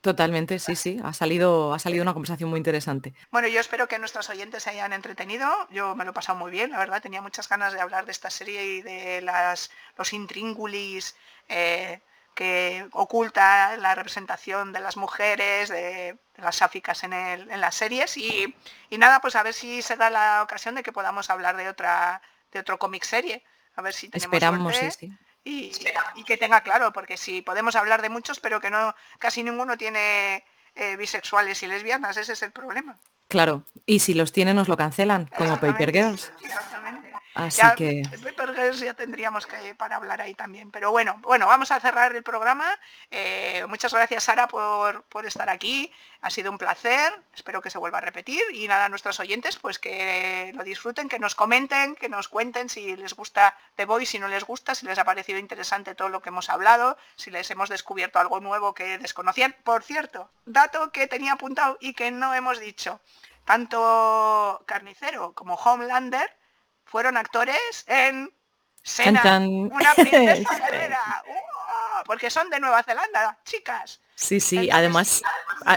Totalmente, sí, sí. Ha salido, ha salido una conversación muy interesante. Bueno, yo espero que nuestros oyentes se hayan entretenido. Yo me lo he pasado muy bien, la verdad. Tenía muchas ganas de hablar de esta serie y de las, los intríngulis eh, que oculta la representación de las mujeres, de, las sáficas en, en las series. Y, nada, pues a ver si se da la ocasión de que podamos hablar de otra de otro cómic serie. A ver si tenemos Esperamos, sí, sí y, que tenga claro, porque si podemos hablar de muchos, pero que no casi ninguno tiene eh, bisexuales y lesbianas, ese es el problema. Claro, y si los tienen nos lo cancelan, como Paper Girls. Así que... ya tendríamos que para hablar ahí también. Pero bueno, bueno, vamos a cerrar el programa. Eh, muchas gracias Sara por, por, estar aquí. Ha sido un placer. Espero que se vuelva a repetir. Y nada, nuestros oyentes, pues que lo disfruten, que nos comenten, que nos cuenten si les gusta The Voice, si no les gusta, si les ha parecido interesante todo lo que hemos hablado, si les hemos descubierto algo nuevo que desconocían. Por cierto, dato que tenía apuntado y que no hemos dicho. Tanto Carnicero como Homelander fueron actores en Sena, una princesa guerrera. Porque son de Nueva Zelanda, chicas. Sí, sí, además,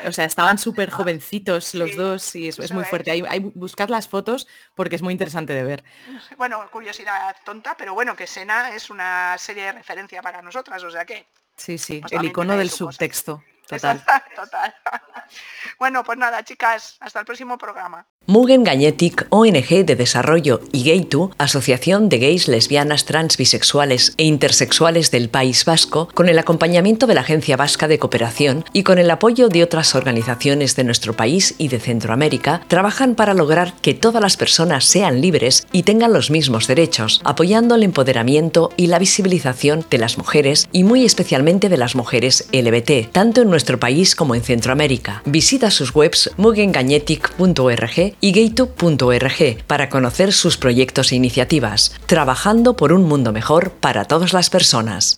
o sea, estaban súper jovencitos los dos y es, muy fuerte. Hay, hay, buscad las fotos porque es muy interesante de ver. Bueno, curiosidad tonta, pero bueno, que Sena es una serie de referencia para nosotras, o sea que... Sí, sí, pues el icono del subtexto. Total. Total. Bueno, pues nada, chicas, hasta el próximo programa. Mugen Gagnetic, ONG de Desarrollo, y Gay2, Asociación de Gays, Lesbianas, Trans, Bisexuales e Intersexuales del País Vasco, con el acompañamiento de la Agencia Vasca de Cooperación y con el apoyo de otras organizaciones de nuestro país y de Centroamérica, trabajan para lograr que todas las personas sean libres y tengan los mismos derechos, apoyando el empoderamiento y la visibilización de las mujeres y muy especialmente de las mujeres LBT, tanto en nuestro país como en Centroamérica. Visita sus webs mugengagnetic.org y gaytube.org para conocer sus proyectos e iniciativas, trabajando por un mundo mejor para todas las personas.